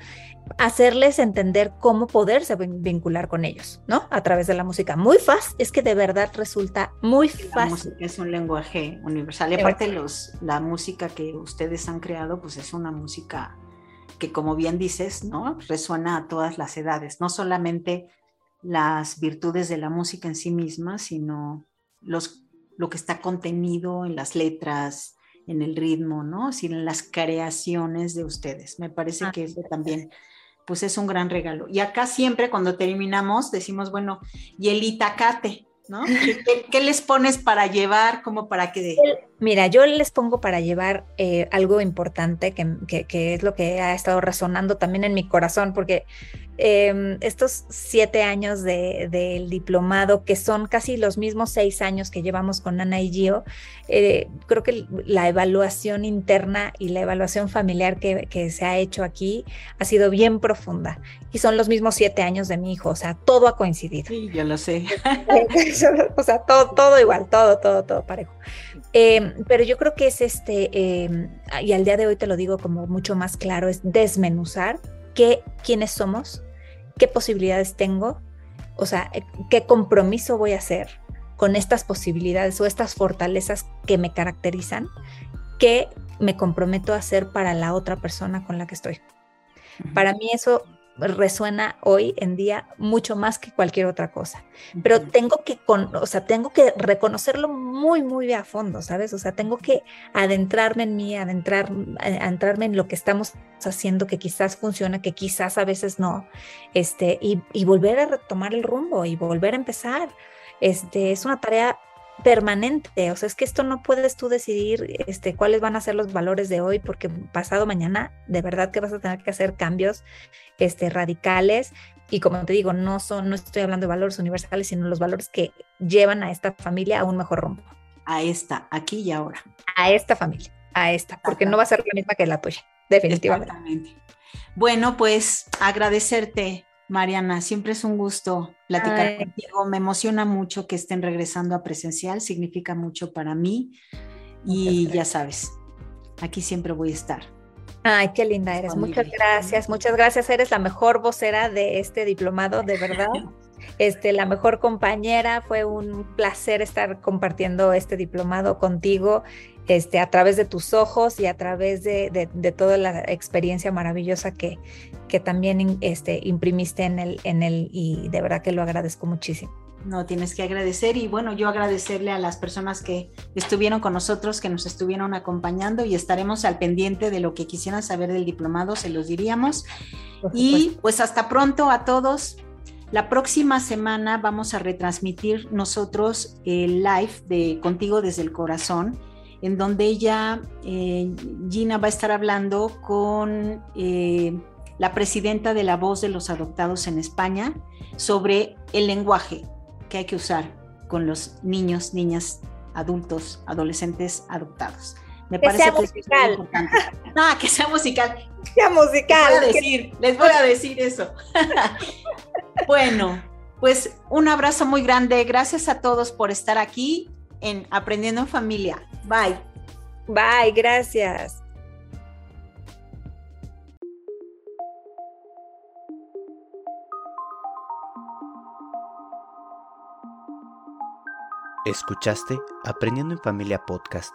hacerles entender cómo poderse vincular con ellos, ¿no? A través de la música. Muy fácil, es que de verdad resulta muy fácil. La música es un lenguaje universal. Y aparte, los, la música que ustedes han creado, pues es una música que como bien dices, ¿no? Resuena a todas las edades, no solamente las virtudes de la música en sí misma, sino los, lo que está contenido en las letras, en el ritmo, ¿no? Sino en las creaciones de ustedes. Me parece que eso también, pues es un gran regalo. Y acá siempre cuando terminamos decimos, bueno, y el itacate, ¿no? ¿Qué, les pones para llevar, como para que... Mira, yo les pongo para llevar eh, algo importante que, que, es lo que ha estado resonando también en mi corazón, porque Em, estos siete años del diplomado, que son casi los mismos seis años que llevamos con Ana y Gio, eh, creo que la evaluación interna y la evaluación familiar que, se ha hecho aquí ha sido bien profunda. Y son los mismos siete años de mi hijo, o sea, todo ha coincidido. Sí, yo lo sé. o sea, todo, todo igual, todo, todo, todo parejo. Em, pero yo creo que es este, em, y al día de hoy te lo digo como mucho más claro, es desmenuzar qué, quiénes somos, qué posibilidades tengo, o sea, eh, qué compromiso voy a hacer con estas posibilidades o estas fortalezas que me caracterizan, que me comprometo a hacer para la otra persona con la que estoy. Para mí eso resuena hoy en día mucho más que cualquier otra cosa. Pero tengo que, con, o sea, tengo que reconocerlo muy, muy a fondo, ¿sabes? O sea, tengo que adentrarme en mí, adentrar, eh, adentrarme en lo que estamos haciendo, que quizás funciona, que quizás a veces no, este, y, y volver a retomar el rumbo y volver a empezar. Este, es una tarea permanente, o sea, es que esto no puedes tú decidir este, cuáles van a ser los valores de hoy, porque pasado mañana de verdad que vas a tener que hacer cambios este, radicales y como te digo, no, son, no estoy hablando de valores universales, sino los valores que llevan a esta familia a un mejor rumbo. A esta, aquí y ahora. A esta familia, a esta, porque no va a ser la misma que la tuya, definitivamente. Bueno, pues agradecerte Mariana, siempre es un gusto platicar contigo. Me emociona mucho que estén regresando a presencial, significa mucho para mí y ya sabes, aquí siempre voy a estar. Ay, qué linda eres. Muchas gracias, muchas gracias. Eres la mejor vocera de este diplomado, de verdad. Este, la mejor compañera. Fue un placer estar compartiendo este diplomado contigo, este, a través de tus ojos y a través de, toda la experiencia maravillosa que, que también este, imprimiste en el, en el, y de verdad que lo agradezco muchísimo. No, tienes que agradecer y bueno, yo agradecerle a las personas que estuvieron con nosotros, que nos estuvieron acompañando y estaremos al pendiente de lo que quisieran saber del diplomado, se los diríamos. Y pues hasta pronto a todos. La próxima semana vamos a retransmitir nosotros el live de Contigo desde el Corazón, en donde ella, eh, Gina, va a estar hablando con eh, la presidenta de la Voz de los Adoptados en España sobre el lenguaje que hay que usar con los niños, niñas, adultos, adolescentes adoptados. Me que parece sea que musical. es importante. Ah, que sea musical. Sea musical. Les voy a decir, les voy a decir eso. bueno, pues un abrazo muy grande. Gracias a todos por estar aquí en Aprendiendo en Familia. Bye. Bye, gracias. Escuchaste Aprendiendo en Familia Podcast.